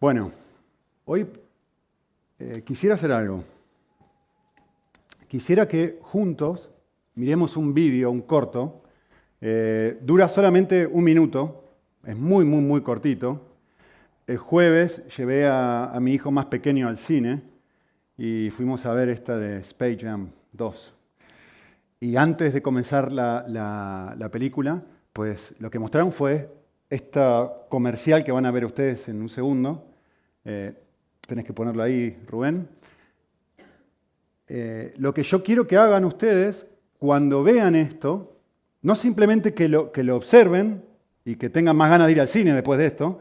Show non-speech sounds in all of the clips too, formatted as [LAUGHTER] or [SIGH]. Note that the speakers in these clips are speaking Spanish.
Bueno, hoy eh, quisiera hacer algo. Quisiera que juntos miremos un vídeo, un corto. Eh, dura solamente un minuto, es muy, muy, muy cortito. El jueves llevé a, mi hijo más pequeño al cine y fuimos a ver esta de Space Jam 2. Y antes de comenzar la película, pues lo que mostraron fue esta comercial que van a ver ustedes en un segundo. Eh, tenés que ponerlo ahí, Rubén. Eh, lo que yo quiero que hagan ustedes cuando vean esto, no simplemente que lo, que lo observen y que tengan más ganas de ir al cine después de esto,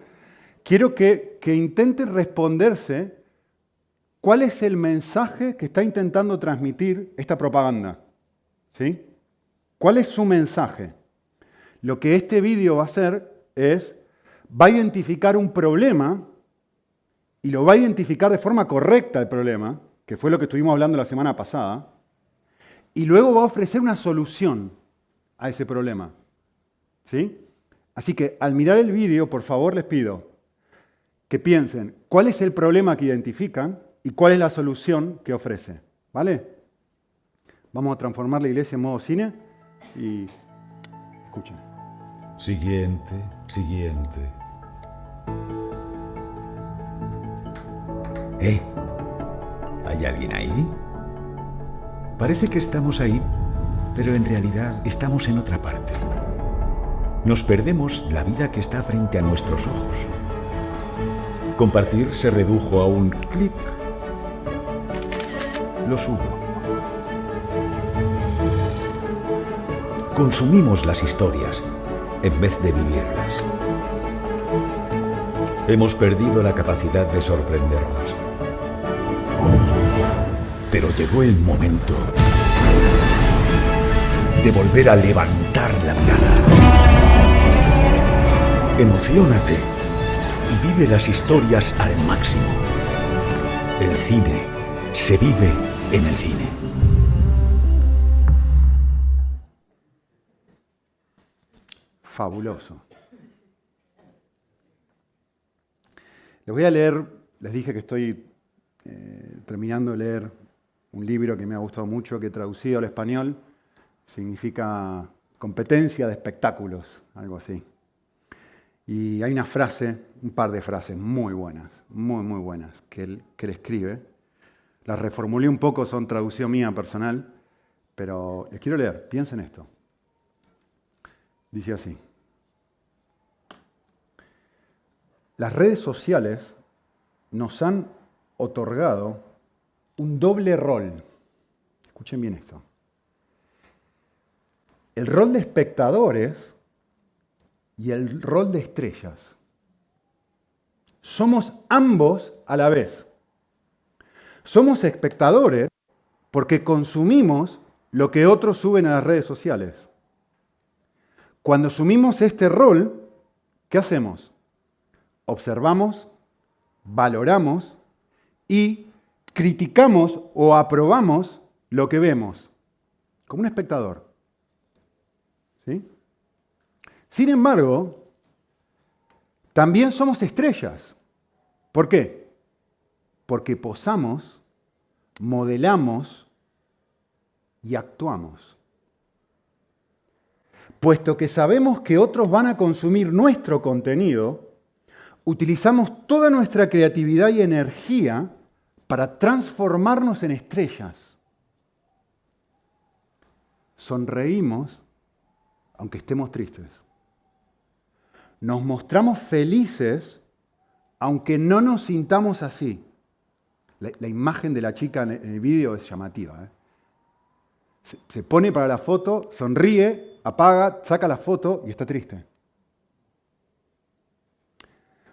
quiero que, que intenten responderse cuál es el mensaje que está intentando transmitir esta propaganda. ¿Sí? ¿Cuál es su mensaje? Lo que este vídeo va a hacer es, va a identificar un problema y lo va a identificar de forma correcta el problema, que fue lo que estuvimos hablando la semana pasada, y luego va a ofrecer una solución a ese problema. ¿Sí? Así que al mirar el vídeo, por favor les pido que piensen cuál es el problema que identifican y cuál es la solución que ofrece. ¿Vale? Vamos a transformar la iglesia en modo cine y escuchen. Siguiente, siguiente. ¿Eh? ¿Hay alguien ahí? Parece que estamos ahí, pero en realidad estamos en otra parte. Nos perdemos la vida que está frente a nuestros ojos. Compartir se redujo a un clic. Lo subo. Consumimos las historias en vez de vivirlas. Hemos perdido la capacidad de sorprendernos. Llegó el momento de volver a levantar la mirada. Emocionate y vive las historias al máximo. El cine se vive en el cine. fabuloso. Les voy a leer, les dije que estoy eh, terminando de leer un libro que me ha gustado mucho, que traducido al español significa competencia de espectáculos, algo así. Y hay una frase, un par de frases muy buenas, muy, muy buenas, que él, que escribe. Las reformulé un poco, son traducción mía personal, pero les quiero leer, piensen esto. Dice así. Las redes sociales nos han otorgado un doble rol. Escuchen bien esto. El rol de espectadores y el rol de estrellas. Somos ambos a la vez. Somos espectadores porque consumimos lo que otros suben a las redes sociales. Cuando asumimos este rol, ¿qué hacemos? observamos, valoramos y criticamos o aprobamos lo que vemos, como un espectador. ¿Sí? Sin embargo, también somos estrellas. ¿Por qué? Porque posamos, modelamos y actuamos. Puesto que sabemos que otros van a consumir nuestro contenido, utilizamos toda nuestra creatividad y energía para transformarnos en estrellas. Sonreímos aunque estemos tristes. Nos mostramos felices aunque no nos sintamos así. La, imagen de la chica en el vídeo es llamativa. ¿eh? se pone para la foto, sonríe, apaga, saca la foto y está triste.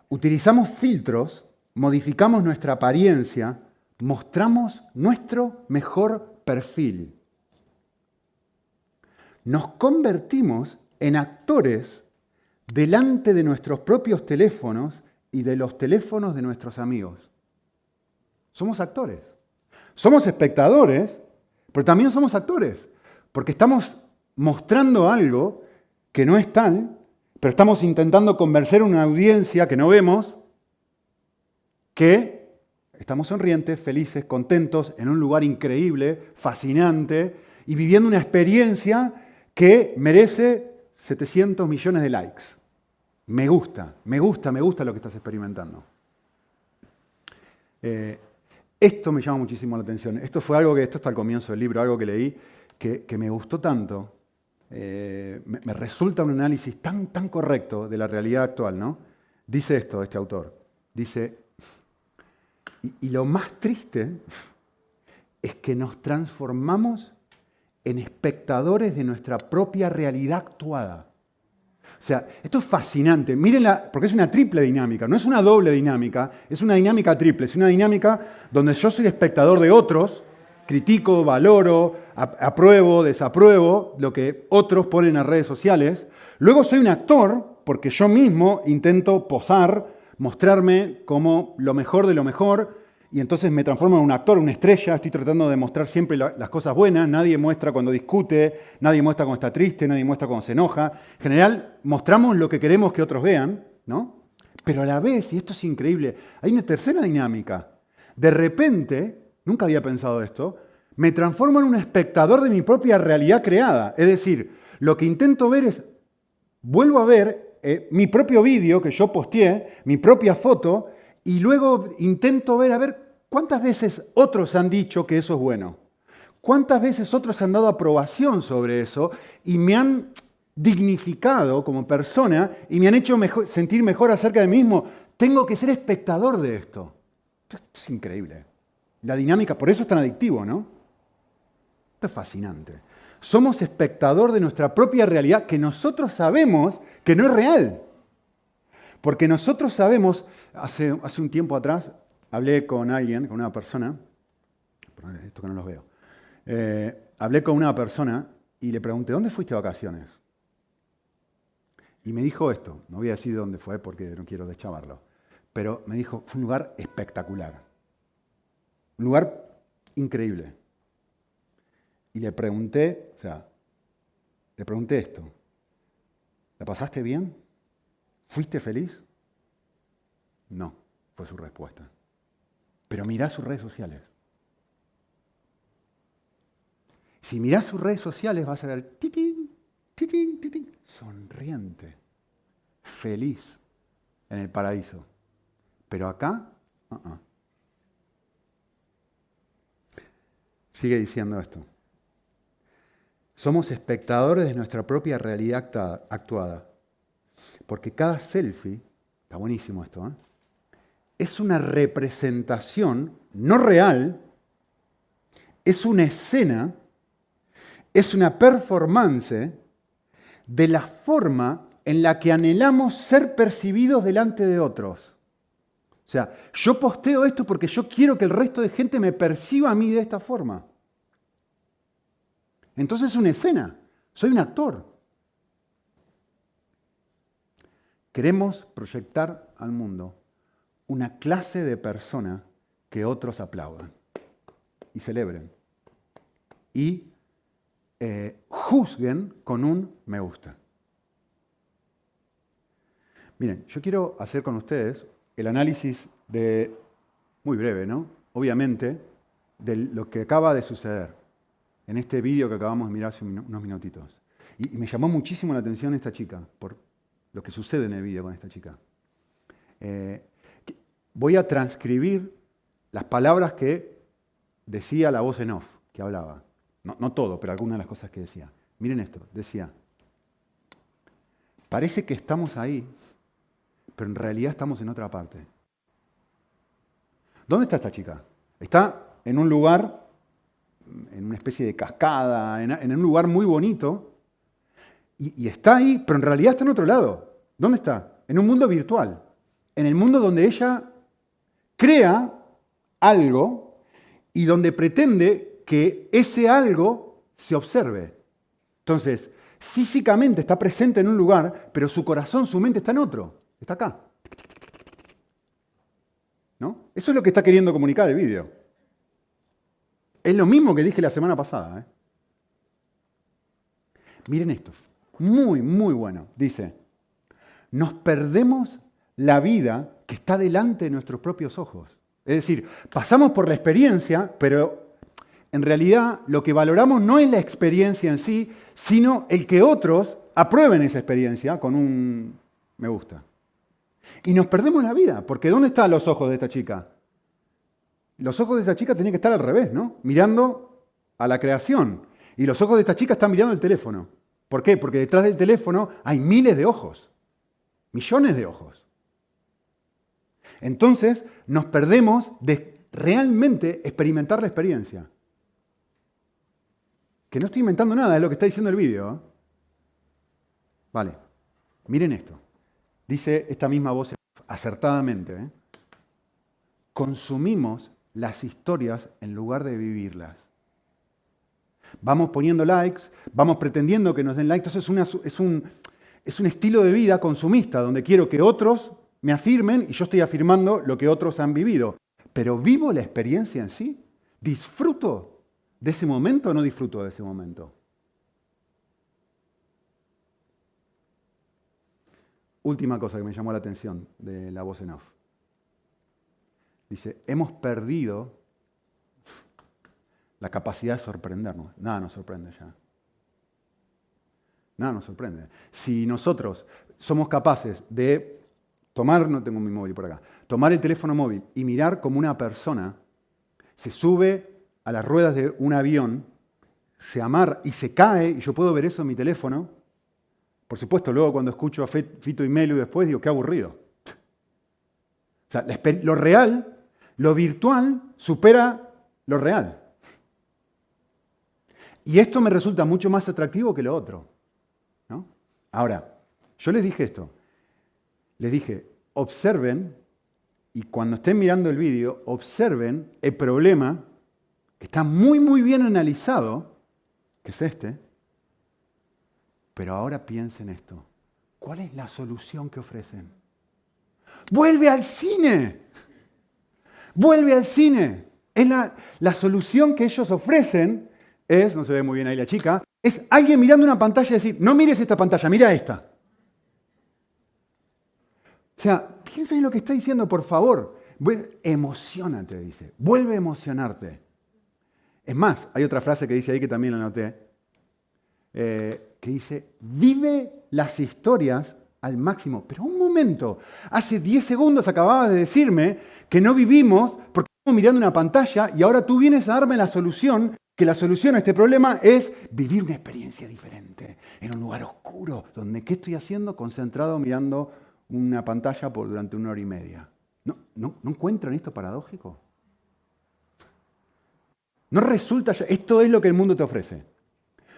Utilizamos filtros, modificamos nuestra apariencia, mostramos nuestro mejor perfil. Nos convertimos en actores delante de nuestros propios teléfonos y de los teléfonos de nuestros amigos. Somos actores. Somos espectadores, pero también somos actores, porque estamos mostrando algo que no es tal pero estamos intentando convencer a una audiencia que no vemos que estamos sonrientes, felices, contentos, en un lugar increíble, fascinante, y viviendo una experiencia que merece 700 millones de likes. Me gusta, me gusta, me gusta lo que estás experimentando. Eh, esto me llama muchísimo la atención. Esto fue algo que, esto está al comienzo del libro, algo que leí, que, me gustó tanto. Eh, me, resulta un análisis tan, tan correcto de la realidad actual, ¿no? Dice esto este autor. Dice, y lo más triste es que nos transformamos en espectadores de nuestra propia realidad actuada. O sea, esto es fascinante. Mírenla, porque es una triple dinámica, no es una doble dinámica, es una dinámica triple, es una dinámica donde yo soy espectador de otros, critico, valoro, apruebo, desapruebo lo que otros ponen en redes sociales. Luego soy un actor, porque yo mismo intento posar, mostrarme como lo mejor de lo mejor, y entonces me transformo en un actor, una estrella, estoy tratando de mostrar siempre las cosas buenas, nadie muestra cuando discute, nadie muestra cuando está triste, nadie muestra cuando se enoja. En general, mostramos lo que queremos que otros vean, ¿no? Pero a la vez, y esto es increíble, hay una tercera dinámica. De repente, nunca había pensado esto, me transformo en un espectador de mi propia realidad creada. Es decir, lo que intento ver es, vuelvo a ver eh, mi propio vídeo que yo posteé, mi propia foto, y luego intento ver, a ver, ¿Cuántas veces otros han dicho que eso es bueno? ¿Cuántas veces otros han dado aprobación sobre eso y me han dignificado como persona y me han hecho sentir mejor acerca de mí mismo? Tengo que ser espectador de esto. Esto es increíble. La dinámica, por eso es tan adictivo, ¿no? Esto es fascinante. Somos espectador de nuestra propia realidad que nosotros sabemos que no es real. Porque nosotros sabemos, hace, hace un tiempo atrás, hablé con alguien, con una persona, esto que no los veo, eh, hablé con una persona y le pregunté, ¿dónde fuiste de vacaciones? Y me dijo esto, no voy a decir dónde fue porque no quiero deschavarlo, pero me dijo, fue un lugar espectacular, un lugar increíble. Y le pregunté, o sea, le pregunté esto, ¿la pasaste bien? ¿Fuiste feliz? No, fue su respuesta. Pero mirá sus redes sociales. Si mirás sus redes sociales vas a ver titín, titín, titín, sonriente, feliz en el paraíso. Pero acá, uh-uh. sigue diciendo esto. Somos espectadores de nuestra propia realidad actuada. Porque cada selfie, está buenísimo esto, ¿eh? es una representación no real, es una escena, es una performance de la forma en la que anhelamos ser percibidos delante de otros. O sea, yo posteo esto porque yo quiero que el resto de gente me perciba a mí de esta forma. Entonces es una escena, soy un actor. Queremos proyectar al mundo una clase de persona que otros aplaudan y celebren y eh, juzguen con un me gusta. Miren, yo quiero hacer con ustedes el análisis de, muy breve, ¿no? Obviamente, de lo que acaba de suceder en este vídeo que acabamos de mirar hace unos minutitos. Y, me llamó muchísimo la atención esta chica, por lo que sucede en el vídeo con esta chica. Eh, voy a transcribir las palabras que decía la voz en off, que hablaba. No, todo, pero algunas de las cosas que decía. Miren esto, decía, parece que estamos ahí, pero en realidad estamos en otra parte. ¿Dónde está esta chica? Está en un lugar, en una especie de cascada, en, un lugar muy bonito, y está ahí, pero en realidad está en otro lado. ¿Dónde está? En un mundo virtual, en el mundo donde ella crea algo y donde pretende que ese algo se observe. Entonces, físicamente está presente en un lugar, pero su corazón, su mente está en otro. Está acá. ¿No? Eso es lo que está queriendo comunicar el vídeo. Es lo mismo que dije la semana pasada. ¿eh? Miren esto. Muy, muy bueno. Dice, nos perdemos la vida que está delante de nuestros propios ojos. Es decir, pasamos por la experiencia, pero en realidad lo que valoramos no es la experiencia en sí, sino el que otros aprueben esa experiencia con un me gusta. Y nos perdemos la vida, porque ¿dónde están los ojos de esta chica? Los ojos de esta chica tienen que estar al revés, ¿no? Mirando a la creación. Y los ojos de esta chica están mirando el teléfono. ¿Por qué? Porque detrás del teléfono hay miles de ojos, millones de ojos. Entonces nos perdemos de realmente experimentar la experiencia. Que no estoy inventando nada, es lo que está diciendo el vídeo. ¿eh? Vale, miren esto. Dice esta misma voz acertadamente. ¿eh? Consumimos las historias en lugar de vivirlas. Vamos poniendo likes, vamos pretendiendo que nos den likes. Entonces es, un, es un estilo de vida consumista donde quiero que otros me afirmen y yo estoy afirmando lo que otros han vivido. Pero vivo la experiencia en sí. Disfruto de ese momento o no disfruto de ese momento? Última cosa que me llamó la atención de la voz en off. Dice, hemos perdido la capacidad de sorprendernos. Nada nos sorprende ya. Nada nos sorprende. Si nosotros somos capaces de tomar, no tengo mi móvil por acá, tomar el teléfono móvil y mirar como una persona se sube a las ruedas de un avión, se amarra y se cae, y yo puedo ver eso en mi teléfono. Por supuesto, luego cuando escucho a Fito y Melu después, digo, qué aburrido. O sea, lo real, lo virtual, supera lo real. Y esto me resulta mucho más atractivo que lo otro. Ahora, yo les dije esto. Les dije, observen, y cuando estén mirando el vídeo, observen el problema está muy, muy bien analizado, que es este, pero ahora piensen esto. ¿Cuál es la solución que ofrecen? Vuelve al cine. Vuelve al cine. Es la, solución que ellos ofrecen es, no se ve muy bien ahí la chica, es alguien mirando una pantalla y decir, no mires esta pantalla, mira esta. O sea, piensa en lo que está diciendo, por favor. Emocionate, dice. Vuelve a emocionarte. Es más, hay otra frase que dice ahí que también la anoté, eh, que dice, vive las historias al máximo. Pero un momento, hace 10 segundos acababas de decirme que no vivimos porque estamos mirando una pantalla y ahora tú vienes a darme la solución, que la solución a este problema es vivir una experiencia diferente, en un lugar oscuro, donde ¿qué estoy haciendo? Concentrado mirando una pantalla por durante una hora y media. ¿No, no, ¿no encuentran esto paradójico? No resulta, esto es lo que el mundo te ofrece.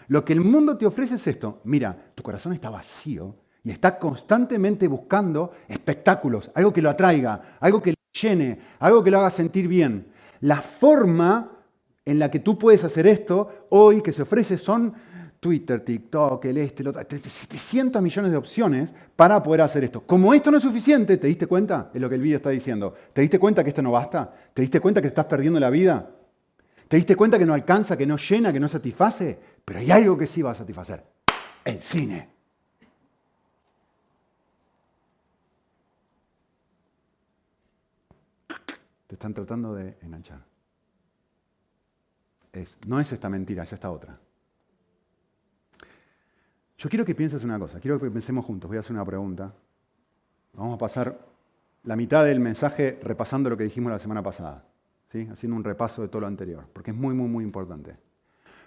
Lo que el mundo te ofrece es esto. Mira, tu corazón está vacío y está constantemente buscando espectáculos, algo que lo atraiga, algo que lo llene, algo que lo haga sentir bien. La forma en la que tú puedes hacer esto hoy que se ofrece son Twitter, TikTok, el este, el otro, 700 millones de opciones para poder hacer esto. Como esto no es suficiente, ¿te diste cuenta? Es lo que el vídeo está diciendo. ¿Te diste cuenta que esto no basta? ¿Te diste cuenta que estás perdiendo la vida? ¿Te diste cuenta que no alcanza, que no llena, que no satisface? Pero hay algo que sí va a satisfacer. El cine. Te están tratando de enganchar. no es esta mentira, es esta otra. Yo quiero que pienses una cosa, quiero que pensemos juntos. Voy a hacer una pregunta. Vamos a pasar la mitad del mensaje repasando lo que dijimos la semana pasada haciendo un repaso de todo lo anterior, porque es muy, muy, muy importante.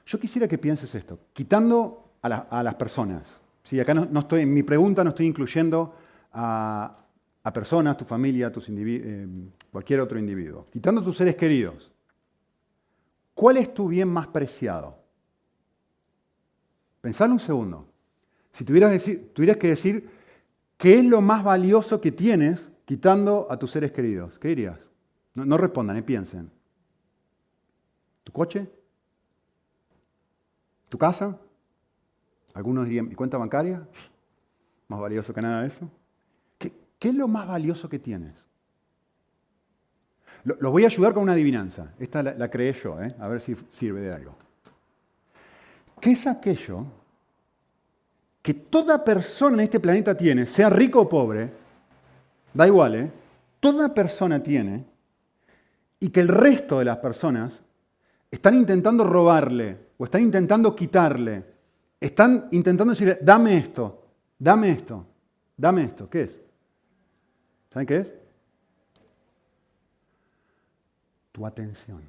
Yo quisiera que pienses esto, quitando a, las personas. ¿sí? Acá no, estoy, en mi pregunta no estoy incluyendo a, personas, tu familia, tus eh, cualquier otro individuo. Quitando a tus seres queridos. ¿Cuál es tu bien más preciado? Pensad un segundo. Si tuvieras, decir, tuvieras que decir qué es lo más valioso que tienes quitando a tus seres queridos, ¿qué dirías? No, respondan, piensen. ¿Tu coche? ¿Tu casa? Algunos dirían, ¿mi cuenta bancaria? [LAUGHS] Más valioso que nada de eso. ¿Qué, es lo más valioso que tienes? Los voy a ayudar con una adivinanza. Esta la, creé yo, ¿eh? a ver si sirve de algo. ¿Qué es aquello que toda persona en este planeta tiene, sea rico o pobre? Da igual, ¿eh? toda persona tiene y que el resto de las personas están intentando robarle o están intentando quitarle, están intentando decirle, dame esto, dame esto, dame esto. ¿Qué es? ¿Saben qué es? Tu atención.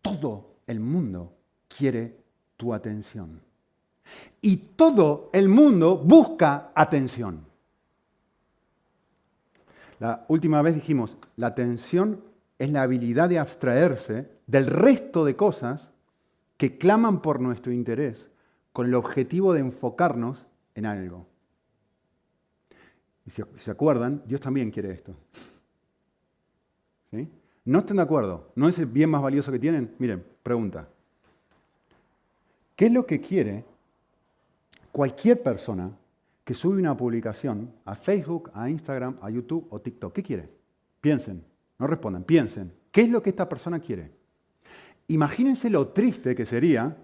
Todo el mundo quiere tu atención. Y todo el mundo busca atención. La última vez dijimos, la atención es la habilidad de abstraerse del resto de cosas que claman por nuestro interés con el objetivo de enfocarnos en algo. Y si se acuerdan, Dios también quiere esto. ¿Sí? No estén de acuerdo, ¿no es el bien más valioso que tienen? Miren, pregunta. ¿Qué es lo que quiere cualquier persona que sube una publicación a Facebook, a Instagram, a YouTube o TikTok? ¿Qué quiere? Piensen, no respondan, piensen. ¿Qué es lo que esta persona quiere? Imagínense lo triste que sería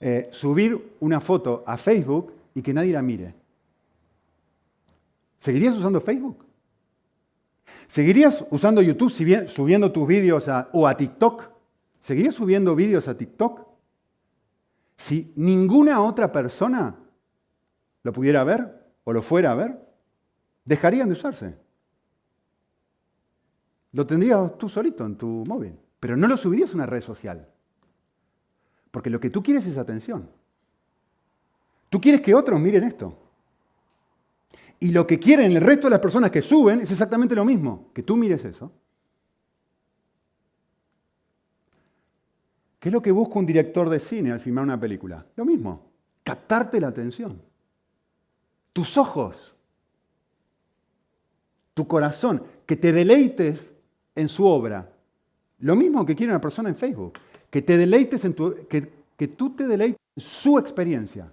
eh, subir una foto a Facebook y que nadie la mire. ¿Seguirías usando Facebook? ¿Seguirías usando YouTube subiendo tus vídeos o a TikTok? ¿Seguirías subiendo vídeos a TikTok? Si ninguna otra persona lo pudiera ver o lo fuera a ver, dejarían de usarse. Lo tendrías tú solito en tu móvil, pero no lo subirías a una red social. Porque lo que tú quieres es atención. Tú quieres que otros miren esto. Y lo que quieren el resto de las personas que suben es exactamente lo mismo, que tú mires eso. ¿Qué es lo que busca un director de cine al filmar una película? Lo mismo, captarte la atención tus ojos, tu corazón, que te deleites en su obra. Lo mismo que quiere una persona en Facebook, que te deleites en tu, que, que tú te deleites en su experiencia.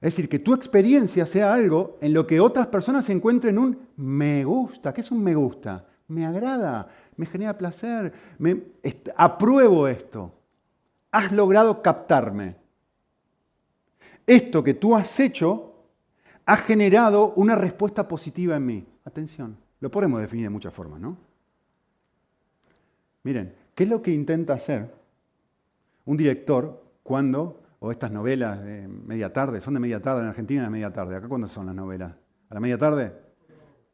Es decir, que tu experiencia sea algo en lo que otras personas encuentren un me gusta. ¿Qué es un me gusta? Me agrada, me genera placer, me, apruebo esto. Has logrado captarme. Esto que tú has hecho ha generado una respuesta positiva en mí. Atención, lo podemos definir de muchas formas, ¿no? Miren, ¿qué es lo que intenta hacer un director cuando, o estas novelas de media tarde, son de media tarde en Argentina, de media tarde, acá cuándo son las novelas? ¿A la media tarde?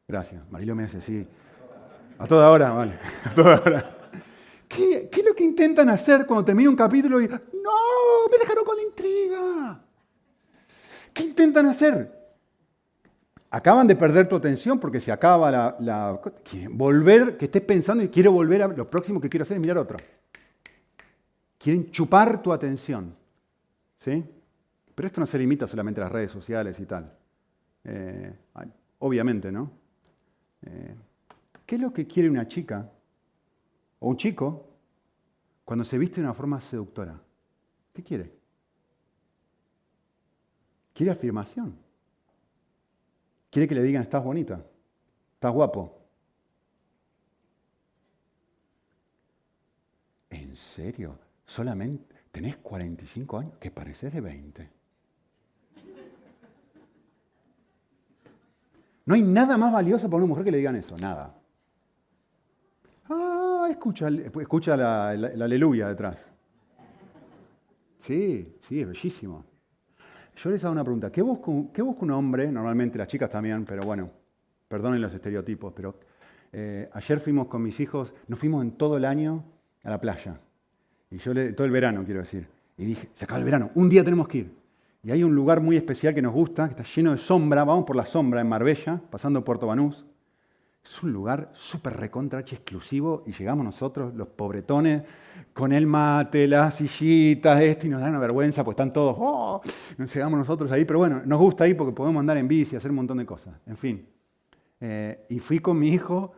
Gracias, Marilo me hace sí. A toda hora, vale, [LAUGHS] a toda hora. ¿Qué, ¿Qué, es lo que intentan hacer cuando termina un capítulo y, no, me dejaron con la intriga? ¿Qué intentan hacer? acaban de perder tu atención porque se acaba la, volver, que estés pensando y quiero volver a... Lo próximo que quiero hacer es mirar otro. Quieren chupar tu atención. ¿Sí? Pero esto no se limita solamente a las redes sociales y tal. Eh, obviamente, ¿no? Eh, ¿Qué es lo que quiere una chica o un chico cuando se viste de una forma seductora? ¿Qué quiere? Quiere afirmación. Quiere que le digan, estás bonita, estás guapo. ¿En serio? Solamente tenés 45 años, que pareces de 20. No hay nada más valioso para una mujer que le digan eso, nada. Ah, escucha, escucha la, la aleluya detrás. Sí, sí, es bellísimo. Yo les hago una pregunta. ¿Qué busca, un, hombre? Normalmente las chicas también, pero bueno, perdonen los estereotipos, pero eh, ayer fuimos con mis hijos, nos fuimos en todo el año a la playa. Y yo le, todo el verano, quiero decir. Y dije, se acaba el verano, un día tenemos que ir. Y hay un lugar muy especial que nos gusta, que está lleno de sombra, vamos por la sombra en Marbella, pasando Puerto Banús. Es un lugar súper recontra exclusivo y llegamos nosotros, los pobretones, con el mate, las sillitas, esto, y nos da una vergüenza, pues están todos, oh, nos llegamos nosotros ahí, pero bueno, nos gusta ahí porque podemos andar en bici, hacer un montón de cosas, en fin. Eh, y fui con mi hijo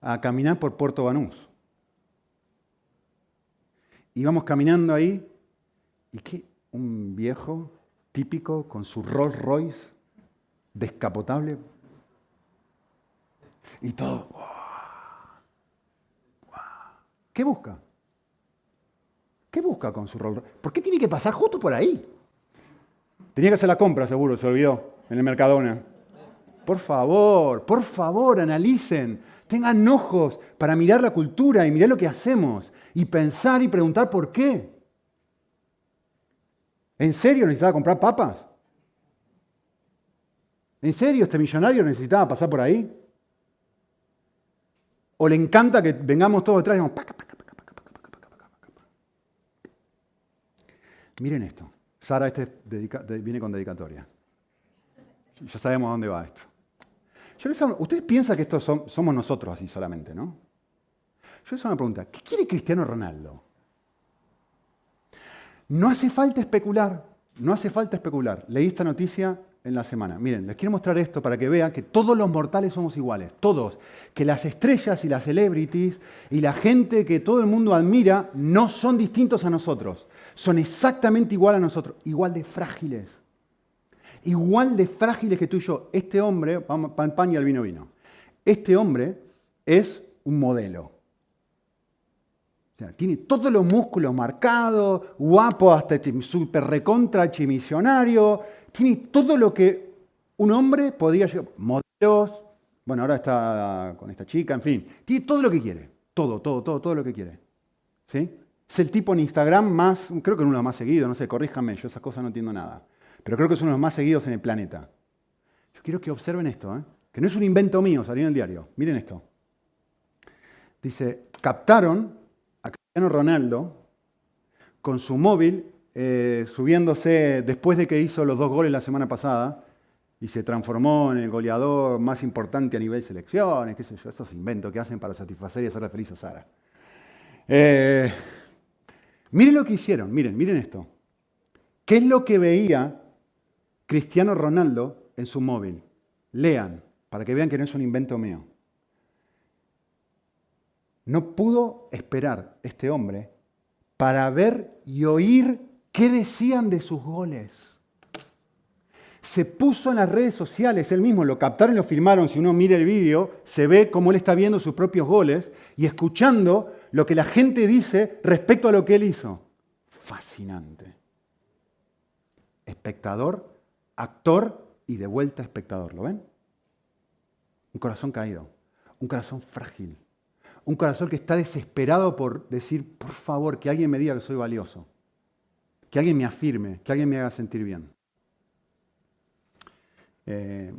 a caminar por Puerto Banús. Íbamos caminando ahí, y qué, un viejo típico con su Rolls Royce descapotable, y todo. ¿Qué busca? ¿Qué busca con su rol? ¿Por qué tiene que pasar justo por ahí? Tenía que hacer la compra, seguro, se olvidó, en el Mercadona. por favor, por favor, analicen. Tengan ojos para mirar la cultura y mirar lo que hacemos y pensar y preguntar por qué. ¿En serio necesitaba comprar papas? ¿En serio este millonario necesitaba pasar por ahí? ¿O le encanta que vengamos todos detrás y digamos? Miren esto. Sara, este viene con dedicatoria. Ya sabemos a dónde va esto. Yo Ustedes piensan que estos somos nosotros así solamente, ¿no? Yo hago una pregunta. ¿Qué quiere Cristiano Ronaldo? No hace falta especular. No hace falta especular. Leí esta noticia en la semana. Miren, les quiero mostrar esto para que vean que todos los mortales somos iguales, todos. Que las estrellas y las celebrities y la gente que todo el mundo admira no son distintos a nosotros. Son exactamente igual a nosotros, igual de frágiles. Igual de frágiles que tú y yo. Este hombre, pan, pan y al vino vino. Este hombre es un modelo. Tiene todos los músculos marcados, guapo, hasta súper recontra chimisionario, tiene todo lo que un hombre podría llegar. Modelos, bueno, ahora está con esta chica, en fin. Tiene todo lo que quiere. Todo, todo, todo, todo lo que quiere. ¿Sí? Es el tipo en Instagram más, creo que uno de los más seguidos, no sé, corríjame, yo esas cosas no entiendo nada. Pero creo que es uno de los más seguidos en el planeta. Yo quiero que observen esto, ¿eh? que no es un invento mío, salió en el diario. Miren esto. Dice, captaron Cristiano Ronaldo con su móvil eh, subiéndose después de que hizo los dos goles la semana pasada y se transformó en el goleador más importante a nivel selecciones, qué sé yo, esos inventos que hacen para satisfacer y hacerle feliz a Sara. Eh, miren lo que hicieron, miren, miren esto. ¿Qué es lo que veía Cristiano Ronaldo en su móvil? Lean, para que vean que no es un invento mío. No pudo esperar este hombre para ver y oír ¿Qué decían de sus goles? Se puso en las redes sociales, él mismo lo captaron y lo filmaron. Si uno mira el vídeo, se ve cómo él está viendo sus propios goles y escuchando lo que la gente dice respecto a lo que él hizo. Fascinante. Espectador, actor y de vuelta espectador. ¿Lo ven? Un corazón caído, un corazón frágil, un corazón que está desesperado por decir, por favor, que alguien me diga que soy valioso que alguien me afirme, que alguien me haga sentir bien. Eh,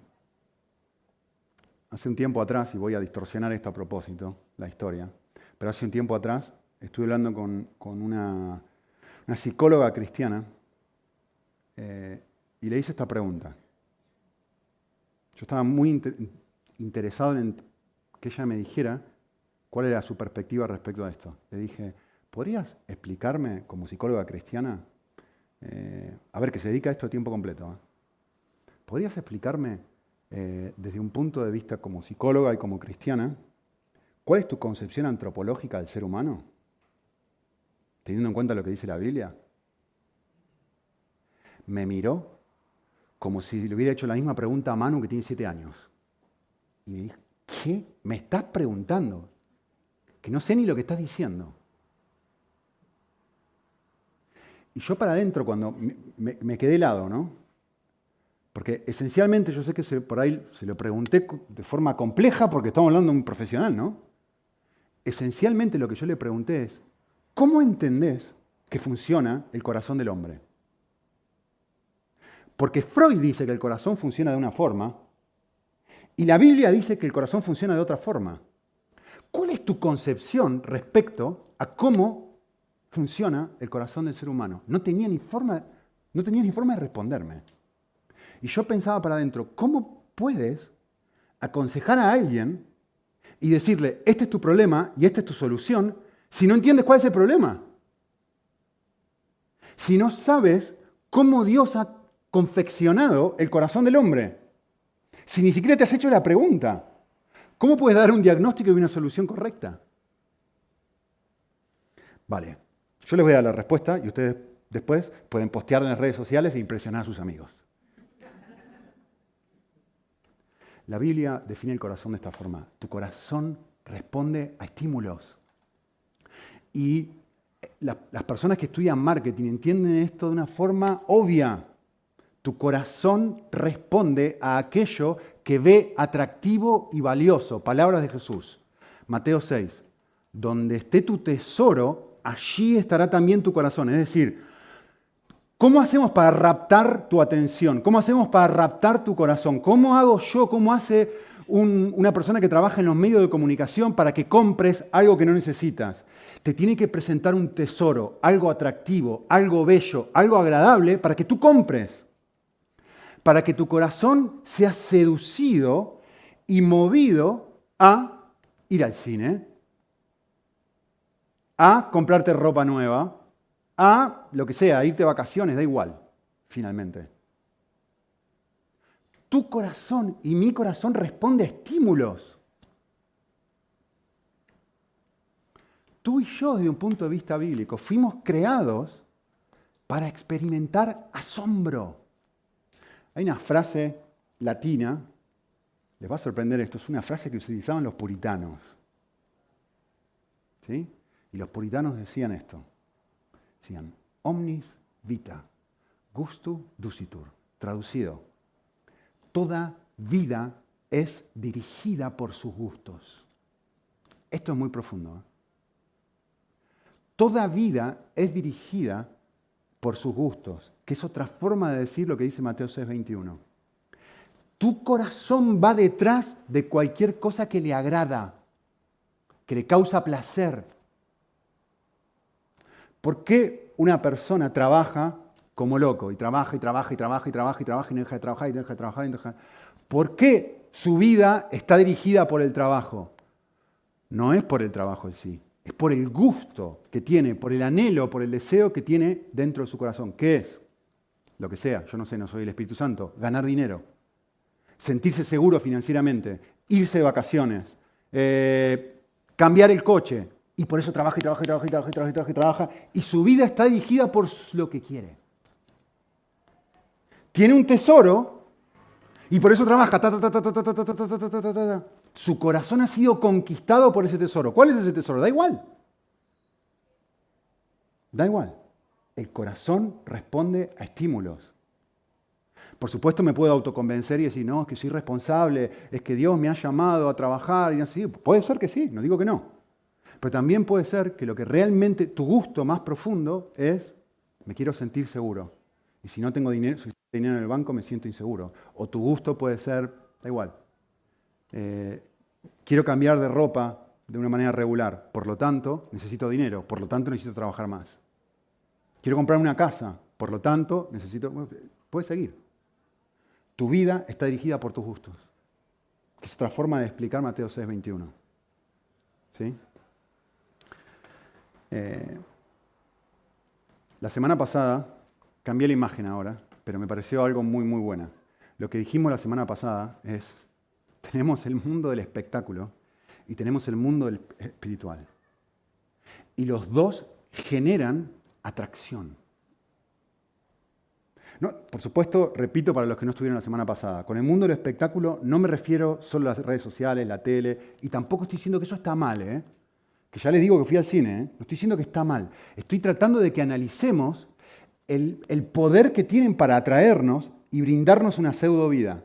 hace un tiempo atrás, y voy a distorsionar esto a propósito, la historia, pero hace un tiempo atrás estuve hablando con, una, psicóloga cristiana eh, y le hice esta pregunta. Yo estaba muy interesado en que ella me dijera cuál era su perspectiva respecto a esto. Le dije, ¿podrías explicarme como psicóloga cristiana eh, a ver, que se dedica a esto a tiempo completo. ¿eh? ¿Podrías explicarme eh, desde un punto de vista como psicóloga y como cristiana, cuál es tu concepción antropológica del ser humano? Teniendo en cuenta lo que dice la Biblia. Me miró como si le hubiera hecho la misma pregunta a Manu que tiene siete años. Y me dijo, ¿qué me estás preguntando? Que no sé ni lo que estás diciendo. Y yo para adentro, cuando me, quedé helado, ¿no? Porque esencialmente yo sé que por ahí se lo pregunté de forma compleja porque estamos hablando de un profesional, ¿no? Esencialmente lo que yo le pregunté es, ¿cómo entendés que funciona el corazón del hombre? Porque Freud dice que el corazón funciona de una forma y la Biblia dice que el corazón funciona de otra forma. ¿Cuál es tu concepción respecto a cómo funciona el corazón del ser humano. No tenía ni forma, no tenía ni forma de responderme. Y yo pensaba para adentro, ¿cómo puedes aconsejar a alguien y decirle, este es tu problema y esta es tu solución, si no entiendes cuál es el problema? Si no sabes cómo Dios ha confeccionado el corazón del hombre. Si ni siquiera te has hecho la pregunta, ¿cómo puedes dar un diagnóstico y una solución correcta? Vale, yo les voy a dar la respuesta y ustedes después pueden postear en las redes sociales e impresionar a sus amigos. La Biblia define el corazón de esta forma. Tu corazón responde a estímulos. Y las personas que estudian marketing entienden esto de una forma obvia. Tu corazón responde a aquello que ve atractivo y valioso. Palabras de Jesús. Mateo 6. Donde esté tu tesoro, allí estará también tu corazón. Es decir, ¿cómo hacemos para raptar tu atención? ¿Cómo hacemos para raptar tu corazón? ¿Cómo hago yo? ¿Cómo hace una persona que trabaja en los medios de comunicación para que compres algo que no necesitas? Te tiene que presentar un tesoro, algo atractivo, algo bello, algo agradable para que tú compres para que tu corazón sea seducido y movido a ir al cine, a comprarte ropa nueva, a lo que sea, a irte de vacaciones, da igual, finalmente. Tu corazón y mi corazón responde a estímulos. Tú y yo, desde un punto de vista bíblico, fuimos creados para experimentar asombro. Hay una frase latina, les va a sorprender esto, es una frase que utilizaban los puritanos. ¿Sí? Y los puritanos decían esto. Decían, omnis vita, gustu ducitur. Traducido, toda vida es dirigida por sus gustos. Esto es muy profundo. ¿eh? Toda vida es dirigida por sus gustos, que es otra forma de decir lo que dice Mateo 6:21. Tu corazón va detrás de cualquier cosa que le agrada, que le causa placer. ¿Por qué una persona trabaja como loco y trabaja y trabaja y trabaja y trabaja y trabaja y no deja de trabajar y deja de trabajar y deja ¿Por qué su vida está dirigida por el trabajo? No es por el trabajo en sí, es por el gusto que tiene, por el anhelo, por el deseo que tiene dentro de su corazón. ¿Qué es? Lo que sea, yo no sé, no soy el Espíritu Santo. Ganar dinero, sentirse seguro financieramente, irse de vacaciones, eh, cambiar el coche. Y por eso trabaja y trabaja y trabaja y trabaja y trabaja y trabaja y trabaja. Y su vida está dirigida por lo que quiere. Tiene un tesoro y por eso trabaja. Su corazón ha sido conquistado por ese tesoro. ¿Cuál es ese tesoro? Da igual. Da igual. El corazón responde a estímulos. Por supuesto me puedo autoconvencer y decir, no, es que soy responsable, es que Dios me ha llamado a trabajar y así. Puede ser que sí, no digo que no. Pero también puede ser que lo que realmente, tu gusto más profundo es, me quiero sentir seguro. Y si no tengo dinero, si dinero en el banco, me siento inseguro. O tu gusto puede ser, da igual, eh, quiero cambiar de ropa de una manera regular, por lo tanto necesito dinero, por lo tanto necesito trabajar más. Quiero comprar una casa, por lo tanto necesito... Puedes seguir. Tu vida está dirigida por tus gustos. Que es otra forma de explicar Mateo 6:21. ¿Sí? Eh, la semana pasada, cambié la imagen ahora, pero me pareció algo muy, muy buena. Lo que dijimos la semana pasada es, tenemos el mundo del espectáculo y tenemos el mundo espiritual. Y los dos generan atracción. No, por supuesto, repito para los que no estuvieron la semana pasada, con el mundo del espectáculo no me refiero solo a las redes sociales, la tele, y tampoco estoy diciendo que eso está mal, ¿eh? que ya les digo que fui al cine, ¿eh? no estoy diciendo que está mal, estoy tratando de que analicemos el, el poder que tienen para atraernos y brindarnos una pseudo vida.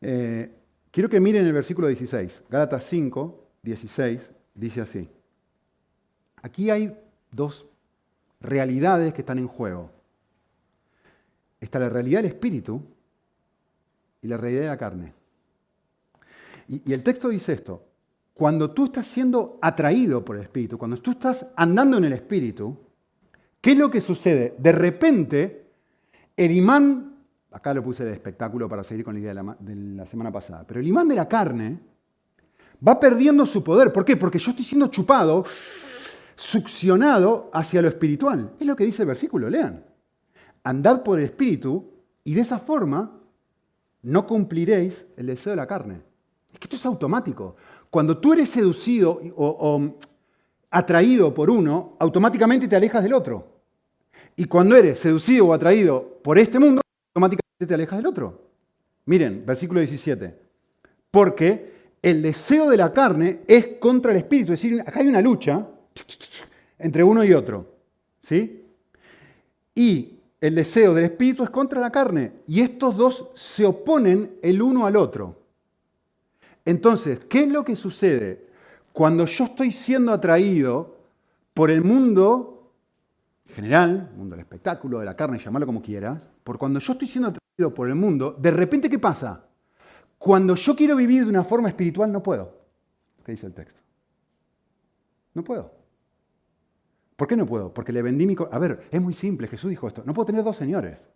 Eh, quiero que miren el versículo 16, Gálatas 5, 16, dice así. Aquí hay dos realidades que están en juego. Está la realidad del espíritu y la realidad de la carne. Y, el texto dice esto, cuando tú estás siendo atraído por el espíritu, cuando tú estás andando en el espíritu, ¿qué es lo que sucede? De repente, el imán, acá lo puse de espectáculo para seguir con la idea de la, semana pasada, pero el imán de la carne va perdiendo su poder. ¿Por qué? Porque yo estoy siendo chupado, succionado hacia lo espiritual. Es lo que dice el versículo, lean. Andad por el espíritu y de esa forma no cumpliréis el deseo de la carne. Es que esto es automático. Cuando tú eres seducido o, o atraído por uno, automáticamente te alejas del otro. Y cuando eres seducido o atraído por este mundo, automáticamente te alejas del otro. Miren, versículo 17. Porque el deseo de la carne es contra el espíritu. Es decir, acá hay una lucha entre uno y otro. ¿Sí? Y el deseo del espíritu es contra la carne. Y estos dos se oponen el uno al otro. Entonces, ¿qué es lo que sucede? Cuando yo estoy siendo atraído por el mundo general, mundo del espectáculo, de la carne, llamarlo como quieras, por cuando yo estoy siendo atraído por el mundo, de repente, ¿qué pasa? Cuando yo quiero vivir de una forma espiritual, no puedo. ¿Qué dice el texto? No puedo. ¿Por qué no puedo? Porque le vendí mi... A ver, es muy simple, Jesús dijo esto, no puedo tener dos señores.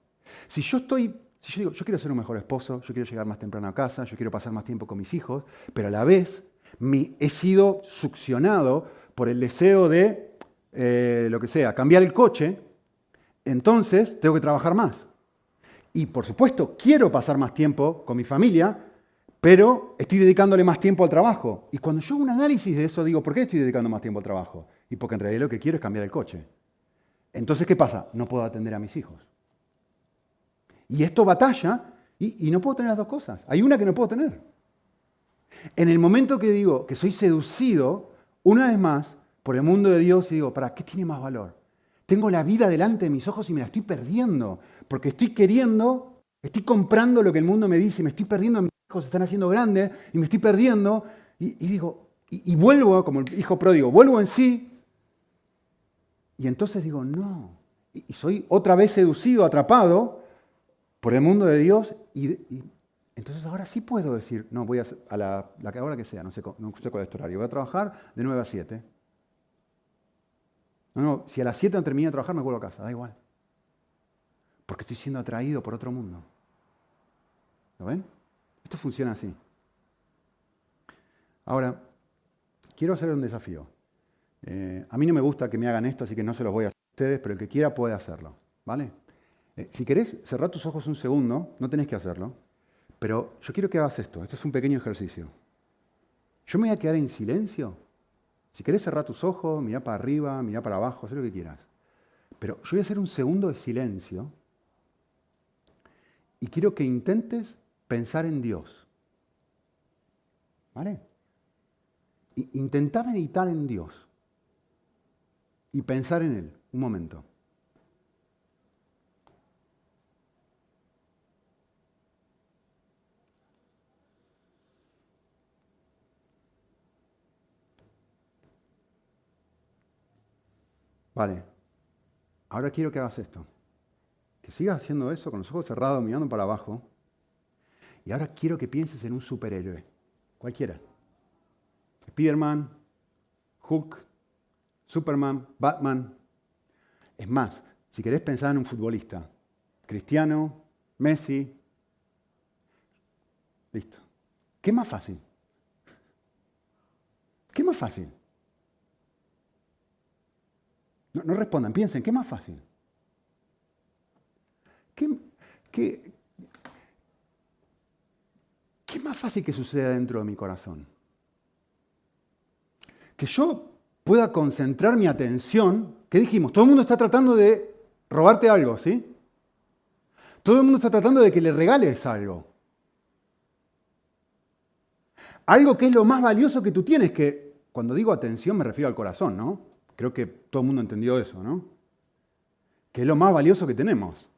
Si yo estoy, si yo digo, yo quiero ser un mejor esposo, yo quiero llegar más temprano a casa, yo quiero pasar más tiempo con mis hijos, pero a la vez he sido succionado por el deseo de, eh, lo que sea, cambiar el coche, entonces tengo que trabajar más. Y por supuesto, quiero pasar más tiempo con mi familia, pero estoy dedicándole más tiempo al trabajo. Y cuando yo hago un análisis de eso, digo, ¿por qué estoy dedicando más tiempo al trabajo? Y porque en realidad lo que quiero es cambiar el coche. Entonces, ¿qué pasa? No puedo atender a mis hijos. Y esto batalla y, y no puedo tener las dos cosas. Hay una que no puedo tener. En el momento que digo que soy seducido, una vez más, por el mundo de Dios, y digo, ¿para qué tiene más valor? Tengo la vida delante de mis ojos y me la estoy perdiendo, porque estoy queriendo, estoy comprando lo que el mundo me dice, me estoy perdiendo, mis hijos están haciendo grandes, y me estoy perdiendo, y, digo, y, vuelvo, como el hijo pródigo, vuelvo en sí, y entonces digo, no, y, soy otra vez seducido, atrapado por el mundo de Dios, y, entonces ahora sí puedo decir, no, voy a, a la, la hora que sea, no sé, no sé cuál es tu horario, voy a trabajar de 9 a 7. No, no, si a las 7 no termino de trabajar me vuelvo a casa, da igual. Porque estoy siendo atraído por otro mundo. ¿Lo ven? Esto funciona así. Ahora, quiero hacer un desafío. Eh, a mí no me gusta que me hagan esto, así que no se los voy a hacer a ustedes, pero el que quiera puede hacerlo. ¿Vale? Eh, si querés cerrar tus ojos un segundo, no tenés que hacerlo. Pero yo quiero que hagas esto. Esto es un pequeño ejercicio. Yo me voy a quedar en silencio. Si querés cerrar tus ojos, mira para arriba, mira para abajo, haz lo que quieras. Pero yo voy a hacer un segundo de silencio y quiero que intentes pensar en Dios. ¿Vale? Intenta meditar en Dios y pensar en Él. Un momento. Vale, ahora quiero que hagas esto. Que sigas haciendo eso con los ojos cerrados, mirando para abajo. Y ahora quiero que pienses en un superhéroe, cualquiera. Spiderman, Hulk, Superman, Batman. Es más, si querés pensar en un futbolista, Cristiano, Messi, listo. ¿Qué más fácil? ¿Qué más fácil? No, respondan, piensen, ¿qué más fácil? ¿Qué, qué, qué más fácil que suceda dentro de mi corazón? Que yo pueda concentrar mi atención, ¿qué dijimos? Todo el mundo está tratando de robarte algo, ¿sí? Todo el mundo está tratando de que le regales algo. Algo que es lo más valioso que tú tienes, que cuando digo atención me refiero al corazón, ¿no? Creo que todo el mundo entendió eso, ¿no? Que es lo más valioso que tenemos.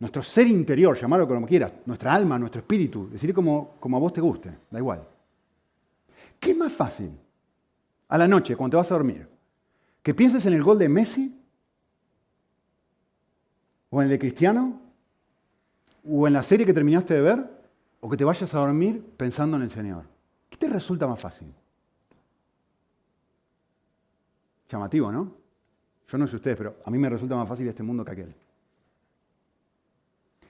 Nuestro ser interior, llamarlo como quieras, nuestra alma, nuestro espíritu, decir como, como a vos te guste, da igual. ¿Qué es más fácil a la noche cuando te vas a dormir? ¿Que pienses en el gol de Messi? ¿O en el de Cristiano? ¿O en la serie que terminaste de ver? ¿O que te vayas a dormir pensando en el Señor? ¿Qué te resulta más fácil? Llamativo, ¿no? Yo no sé ustedes, pero a mí me resulta más fácil este mundo que aquel.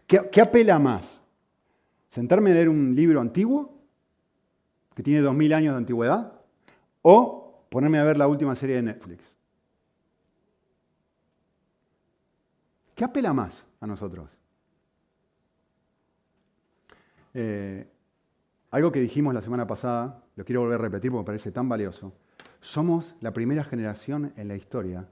¿Qué, apela más? ¿Sentarme a leer un libro antiguo, que tiene dos mil años de antigüedad? ¿O ponerme a ver la última serie de Netflix? ¿Qué apela más a nosotros? Eh, algo que dijimos la semana pasada, lo quiero volver a repetir porque me parece tan valioso. Somos la primera generación en la historia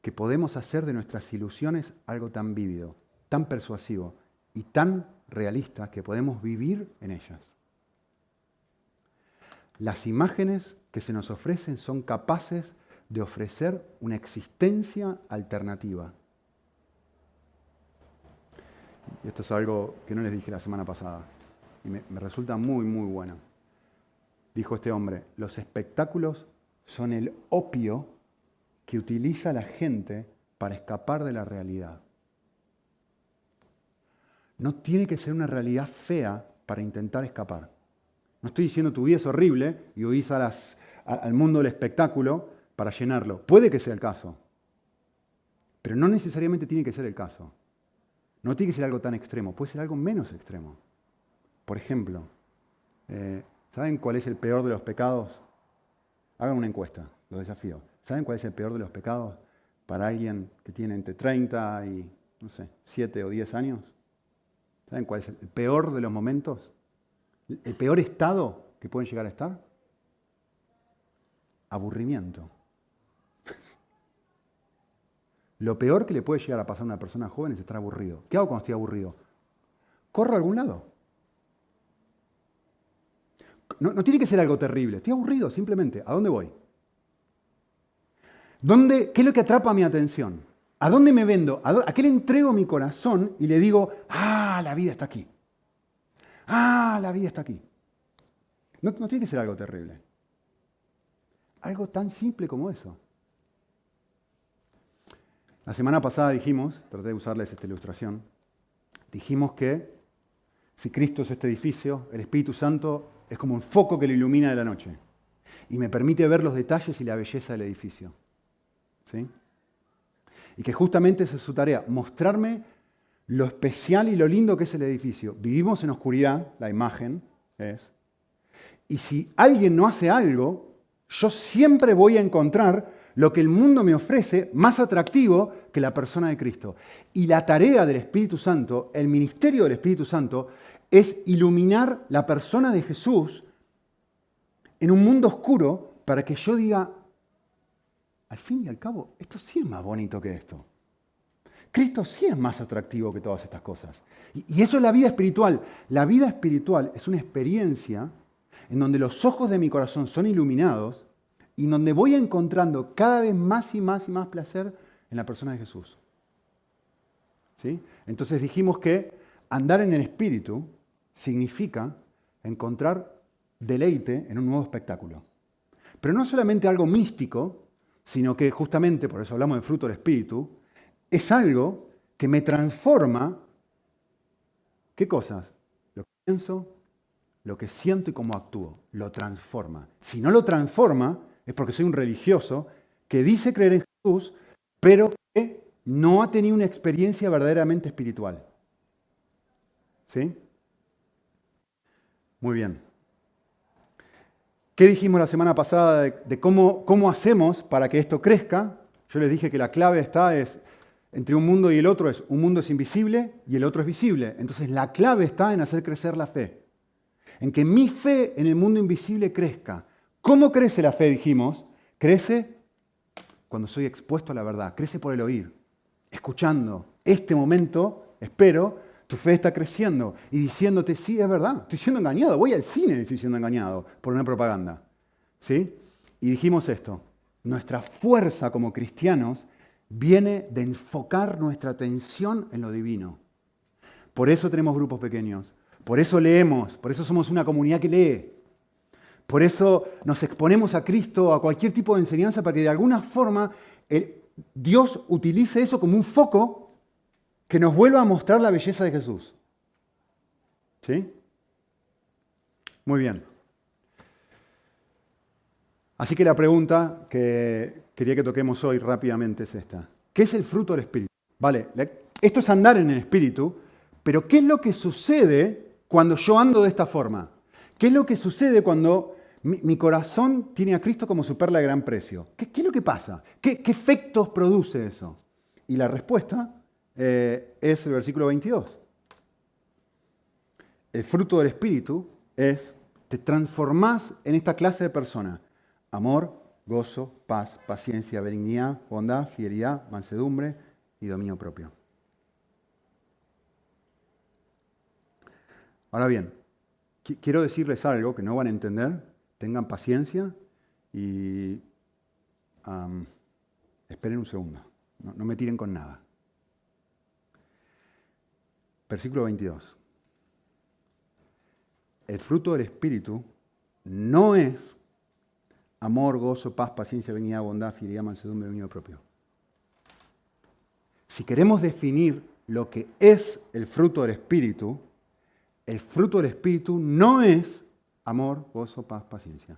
que podemos hacer de nuestras ilusiones algo tan vívido, tan persuasivo y tan realista que podemos vivir en ellas. Las imágenes que se nos ofrecen son capaces de ofrecer una existencia alternativa. Esto es algo que no les dije la semana pasada y me, me resulta muy, muy bueno. Dijo este hombre, los espectáculos son el opio que utiliza la gente para escapar de la realidad. No tiene que ser una realidad fea para intentar escapar. No estoy diciendo tu vida es horrible y huís al mundo del espectáculo para llenarlo. Puede que sea el caso, pero no necesariamente tiene que ser el caso. No tiene que ser algo tan extremo, puede ser algo menos extremo. Por ejemplo, eh, ¿saben cuál es el peor de los pecados? Hagan una encuesta, los desafío. ¿Saben cuál es el peor de los pecados para alguien que tiene entre 30 y, no sé, 7 o 10 años? ¿Saben cuál es el peor de los momentos? ¿El peor estado que pueden llegar a estar? Aburrimiento. [LAUGHS] Lo peor que le puede llegar a pasar a una persona joven es estar aburrido. ¿Qué hago cuando estoy aburrido? Corro a algún lado. No, tiene que ser algo terrible. Estoy aburrido, simplemente. ¿A dónde voy? ¿Dónde, ¿Qué es lo que atrapa mi atención? ¿A dónde me vendo? ¿A, qué le entrego mi corazón y le digo, ah, la vida está aquí? Ah, la vida está aquí. No tiene que ser algo terrible. Algo tan simple como eso. La semana pasada dijimos, traté de usarles esta ilustración, dijimos que si Cristo es este edificio, el Espíritu Santo es como un foco que lo ilumina de la noche y me permite ver los detalles y la belleza del edificio. ¿Sí? Y que justamente esa es su tarea, mostrarme lo especial y lo lindo que es el edificio. Vivimos en oscuridad, la imagen es, y si alguien no hace algo, yo siempre voy a encontrar lo que el mundo me ofrece más atractivo que la persona de Cristo. Y la tarea del Espíritu Santo, el ministerio del Espíritu Santo, es iluminar la persona de Jesús en un mundo oscuro para que yo diga, al fin y al cabo, esto sí es más bonito que esto. Cristo sí es más atractivo que todas estas cosas. Y, eso es la vida espiritual. La vida espiritual es una experiencia en donde los ojos de mi corazón son iluminados y donde voy encontrando cada vez más y más y más placer en la persona de Jesús. ¿Sí? Entonces dijimos que andar en el espíritu significa encontrar deleite en un nuevo espectáculo. Pero no solamente algo místico, sino que justamente, por eso hablamos del fruto del Espíritu, es algo que me transforma, ¿qué cosas? Lo que pienso, lo que siento y cómo actúo, lo transforma. Si no lo transforma, es porque soy un religioso que dice creer en Jesús, pero que no ha tenido una experiencia verdaderamente espiritual. ¿Sí? Muy bien. ¿Qué dijimos la semana pasada de, cómo, cómo, hacemos para que esto crezca? Yo les dije que la clave está es, entre un mundo y el otro es un mundo es invisible y el otro es visible. Entonces la clave está en hacer crecer la fe. En que mi fe en el mundo invisible crezca. ¿Cómo crece la fe? Dijimos. Crece cuando soy expuesto a la verdad. Crece por el oír. Escuchando. Este momento, espero, tu fe está creciendo y diciéndote, sí, es verdad, estoy siendo engañado, voy al cine y estoy siendo engañado por una propaganda. ¿Sí? Y dijimos esto, nuestra fuerza como cristianos viene de enfocar nuestra atención en lo divino. Por eso tenemos grupos pequeños, por eso leemos, por eso somos una comunidad que lee. Por eso nos exponemos a Cristo, a cualquier tipo de enseñanza, para que de alguna forma Dios utilice eso como un foco que nos vuelva a mostrar la belleza de Jesús. ¿Sí? Muy bien. Así que la pregunta que quería que toquemos hoy rápidamente es esta. ¿Qué es el fruto del Espíritu? Vale, esto es andar en el Espíritu, pero ¿qué es lo que sucede cuando yo ando de esta forma? ¿Qué es lo que sucede cuando mi, corazón tiene a Cristo como su perla de gran precio? ¿Qué, es lo que pasa? ¿Qué, ¿Qué efectos produce eso? Y la respuesta eh, es el versículo 22. El fruto del Espíritu es, te transformás en esta clase de persona. Amor, gozo, paz, paciencia, benignidad, bondad, fidelidad, mansedumbre y dominio propio. Ahora bien, quiero decirles algo que no van a entender. Tengan paciencia y esperen un segundo, no me tiren con nada. Versículo 22. El fruto del Espíritu no es amor, gozo, paz, paciencia, benignidad, bondad, fidelidad, mansedumbre, dominio propio. Si queremos definir lo que es el fruto del Espíritu, el fruto del Espíritu no es amor, gozo, paz, paciencia.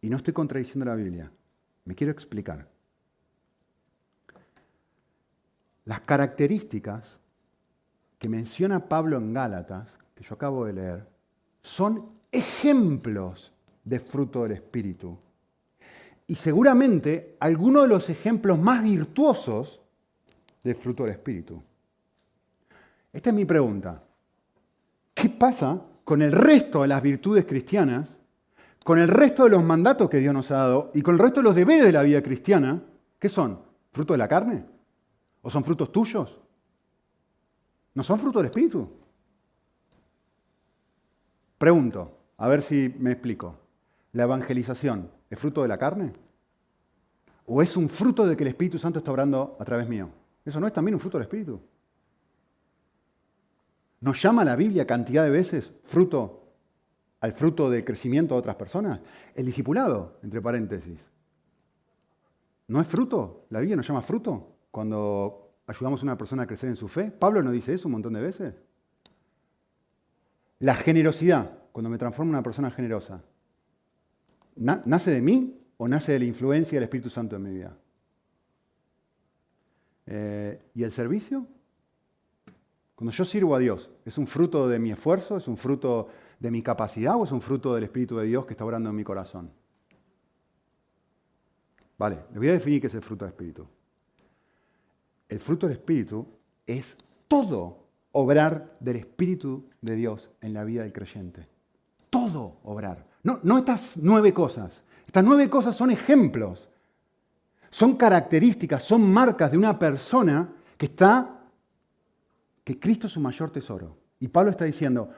Y no estoy contradiciendo la Biblia. Me quiero explicar. Las características que menciona Pablo en Gálatas, que yo acabo de leer, son ejemplos de fruto del Espíritu. Y seguramente algunos de los ejemplos más virtuosos del fruto del Espíritu. Esta es mi pregunta. ¿Qué pasa con el resto de las virtudes cristianas, con el resto de los mandatos que Dios nos ha dado y con el resto de los deberes de la vida cristiana? ¿Qué son? ¿Fruto de la carne? ¿O son frutos tuyos? ¿No son fruto del Espíritu? Pregunto, a ver si me explico. ¿La evangelización es fruto de la carne? ¿O es un fruto de que el Espíritu Santo está obrando a través mío? ¿Eso no es también un fruto del Espíritu? ¿Nos llama la Biblia cantidad de veces fruto al fruto del crecimiento de otras personas? El discipulado, entre paréntesis. ¿No es fruto? ¿La Biblia nos llama fruto cuando ayudamos a una persona a crecer en su fe? Pablo nos dice eso un montón de veces. La generosidad, cuando me transformo en una persona generosa, ¿nace de mí o nace de la influencia del Espíritu Santo en mi vida? Eh, ¿Y el servicio? Cuando yo sirvo a Dios, ¿es un fruto de mi esfuerzo? ¿Es un fruto de mi capacidad o es un fruto del Espíritu de Dios que está orando en mi corazón? Vale, les voy a definir qué es el fruto del Espíritu. El fruto del Espíritu es todo obrar del Espíritu de Dios en la vida del creyente. Todo obrar. No, estas nueve cosas. Estas nueve cosas son ejemplos son características, son marcas de una persona que está, que Cristo es su mayor tesoro. Y Pablo está diciendo,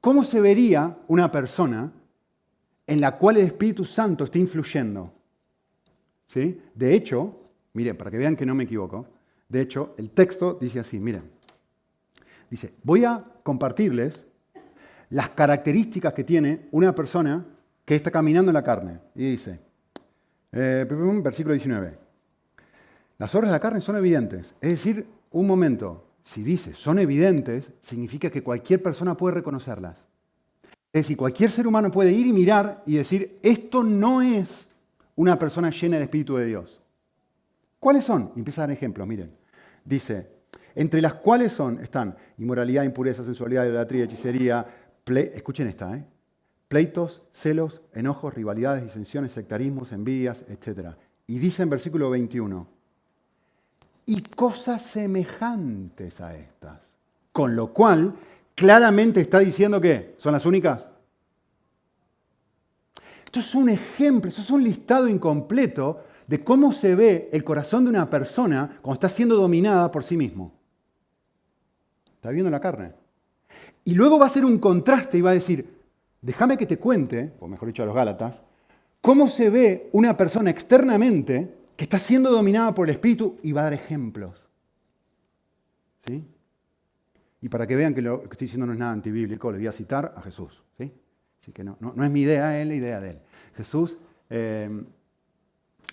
¿cómo se vería una persona en la cual el Espíritu Santo está influyendo? ¿Sí? De hecho, miren, para que vean que no me equivoco, de hecho, el texto dice así, miren, dice, voy a compartirles las características que tiene una persona que está caminando en la carne. Y dice, eh, versículo 19, las obras de la carne son evidentes. Es decir, un momento, si dice son evidentes, significa que cualquier persona puede reconocerlas. Es decir, cualquier ser humano puede ir y mirar y decir, esto no es una persona llena del Espíritu de Dios. ¿Cuáles son? Y empieza a dar ejemplos, miren. Dice, entre las cuales son, están inmoralidad, impureza, sensualidad, idolatría, hechicería, escuchen esta, ¿eh? pleitos, celos, enojos, rivalidades, disensiones, sectarismos, envidias, etc. Y dice en versículo 21, y cosas semejantes a estas. Con lo cual, claramente está diciendo que son las únicas. Esto es un ejemplo, esto es un listado incompleto de cómo se ve el corazón de una persona cuando está siendo dominada por sí mismo. Está viendo la carne. Y luego va a hacer un contraste y va a decir, déjame que te cuente, o mejor dicho a los Gálatas, cómo se ve una persona externamente que está siendo dominada por el Espíritu y va a dar ejemplos. ¿Sí? Y para que vean que lo que estoy diciendo no es nada antibíblico, le voy a citar a Jesús. ¿sí? Así que no, no, es mi idea, es la idea de él. Jesús eh,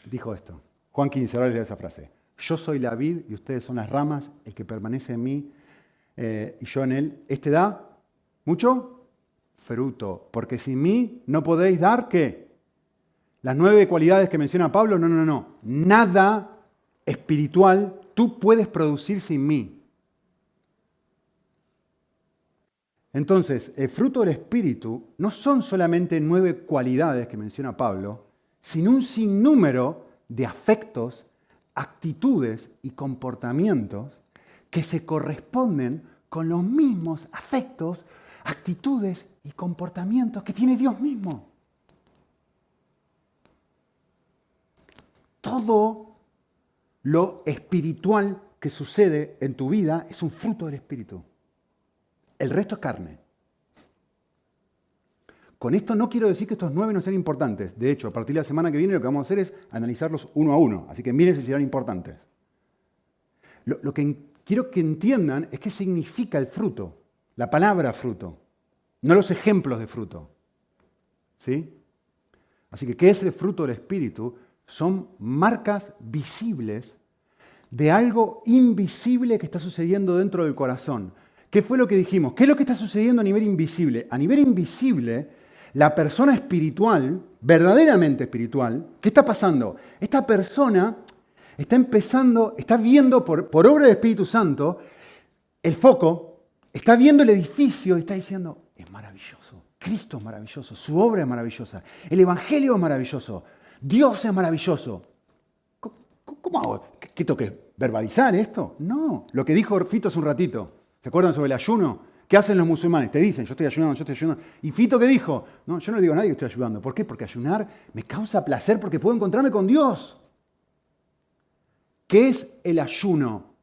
dijo esto. Juan 15, ahora les leo esa frase. Yo soy la vid y ustedes son las ramas, el que permanece en mí eh, y yo en él. Este da mucho fruto, porque sin mí no podéis dar qué? Las nueve cualidades que menciona Pablo, no, no, no. Nada espiritual tú puedes producir sin mí. Entonces, el fruto del Espíritu no son solamente nueve cualidades que menciona Pablo, sino un sinnúmero de afectos, actitudes y comportamientos que se corresponden con los mismos afectos, actitudes y comportamientos que tiene Dios mismo. todo lo espiritual que sucede en tu vida es un fruto del Espíritu. El resto es carne. Con esto no quiero decir que estos nueve no sean importantes. De hecho, a partir de la semana que viene lo que vamos a hacer es analizarlos uno a uno. Así que miren si serán importantes. Lo, que quiero que entiendan es qué significa el fruto, la palabra fruto, no los ejemplos de fruto. ¿Sí? Así que, ¿qué es el fruto del Espíritu? Son marcas visibles de algo invisible que está sucediendo dentro del corazón. ¿Qué fue lo que dijimos? ¿Qué es lo que está sucediendo a nivel invisible? A nivel invisible, la persona espiritual, verdaderamente espiritual, ¿qué está pasando? Esta persona está empezando, está viendo por, obra del Espíritu Santo el foco, está viendo el edificio y está diciendo, es maravilloso, Cristo es maravilloso, su obra es maravillosa, el Evangelio es maravilloso, Dios es maravilloso. ¿Cómo, hago? ¿Qué, toque? ¿Verbalizar esto? No, lo que dijo Fito hace un ratito. ¿Se acuerdan sobre el ayuno? ¿Qué hacen los musulmanes? Te dicen, yo estoy ayunando, yo estoy ayunando. ¿Y Fito qué dijo? No, yo no le digo a nadie que estoy ayudando. ¿Por qué? Porque ayunar me causa placer porque puedo encontrarme con Dios. ¿Qué es el ayuno?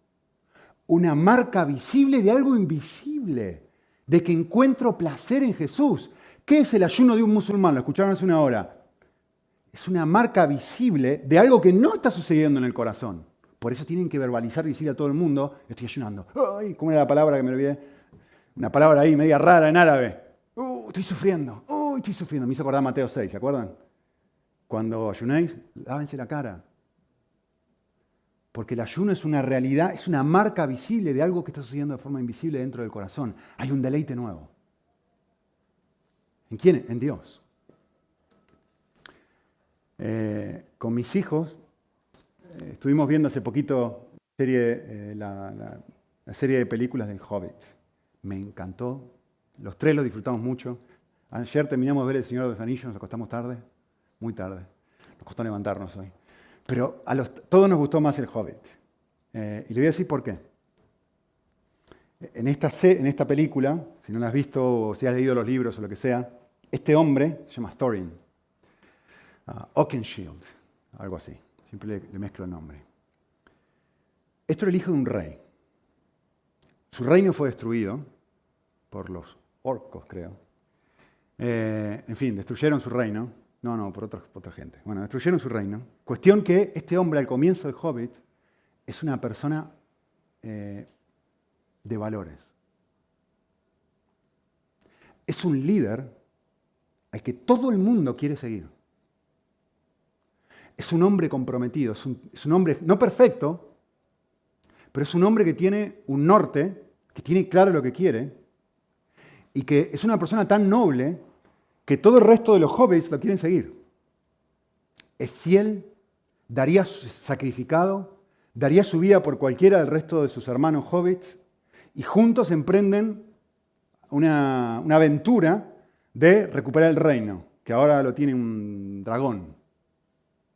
Una marca visible de algo invisible, de que encuentro placer en Jesús. ¿Qué es el ayuno de un musulmán? Lo escucharon hace una hora. Es una marca visible de algo que no está sucediendo en el corazón. Por eso tienen que verbalizar y decir a todo el mundo, estoy ayunando. Ay, ¿Cómo era la palabra que me olvidé? Una palabra ahí media rara en árabe. Uh, estoy sufriendo. Uh, estoy sufriendo. Me hizo acordar Mateo 6, ¿se acuerdan? Cuando ayunéis, lávense la cara. Porque el ayuno es una realidad, es una marca visible de algo que está sucediendo de forma invisible dentro del corazón. Hay un deleite nuevo. ¿En quién? En Dios. Eh, con mis hijos eh, estuvimos viendo hace poquito eh, la, serie de películas del Hobbit. Me encantó. Los tres lo disfrutamos mucho. Ayer terminamos de ver El Señor de los Anillos, nos acostamos tarde, muy tarde. Nos costó levantarnos hoy. Pero a los, todos nos gustó más el Hobbit. y le voy a decir por qué. En esta, película, si no la has visto o si has leído los libros o lo que sea, este hombre se llama Thorin, uh, Oakenshield, algo así. Siempre le, mezclo el nombre. Esto era el hijo de un rey. Su reino fue destruido por los orcos, creo. Eh, en fin, destruyeron su reino. No, no, por, otra gente. Bueno, destruyeron su reino. Cuestión que este hombre al comienzo del Hobbit es una persona eh, de valores. Es un líder al que todo el mundo quiere seguir. Es un hombre comprometido, es un, hombre no perfecto, pero es un hombre que tiene un norte, que tiene claro lo que quiere, y que es una persona tan noble que todo el resto de los hobbits lo quieren seguir. Es fiel, daría sacrificado, daría su vida por cualquiera del resto de sus hermanos hobbits, y juntos emprenden una, aventura de recuperar el reino, que ahora lo tiene un dragón.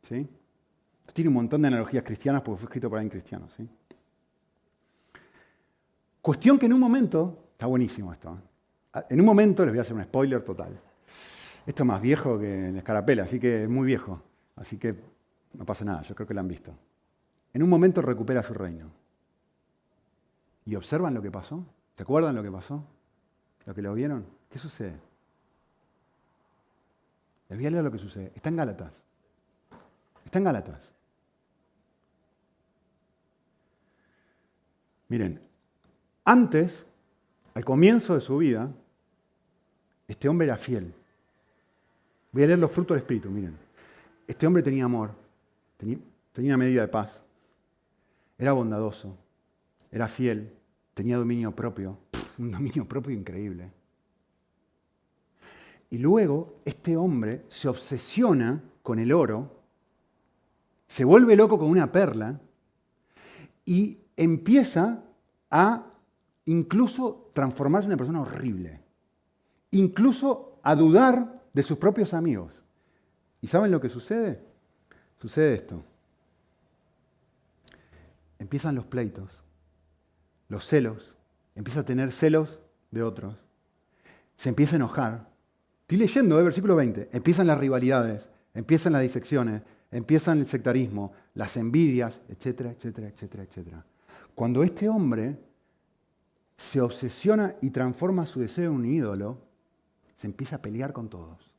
¿sí? tiene un montón de analogías cristianas porque fue escrito por alguien cristiano. ¿sí? Cuestión que en un momento, está buenísimo esto, ¿eh? en un momento, les voy a hacer un spoiler total. Esto es más viejo que la escarapela, así que es muy viejo. Así que no pasa nada, yo creo que lo han visto. En un momento recupera su reino. ¿Y observan lo que pasó? ¿Se acuerdan lo que pasó? ¿Lo que lo vieron? ¿Qué sucede? Les voy a leer lo que sucede. Está en Gálatas. Está en Gálatas. Miren, antes, al comienzo de su vida, este hombre era fiel. Voy a leer los frutos del Espíritu, miren. Este hombre tenía amor, tenía, tenía una medida de paz, era bondadoso, era fiel, tenía dominio propio, [LAUGHS] un dominio propio increíble. Y luego este hombre se obsesiona con el oro, se vuelve loco con una perla y empieza a incluso transformarse en una persona horrible, incluso a dudar de sus propios amigos. ¿Y saben lo que sucede? Sucede esto. Empiezan los pleitos, los celos, empieza a tener celos de otros, se empieza a enojar. Estoy leyendo, eh, versículo 20, empiezan las rivalidades, empiezan las disecciones, empiezan el sectarismo, las envidias, etcétera, etcétera, etcétera, etcétera. Cuando este hombre se obsesiona y transforma su deseo en un ídolo, se empieza a pelear con todos,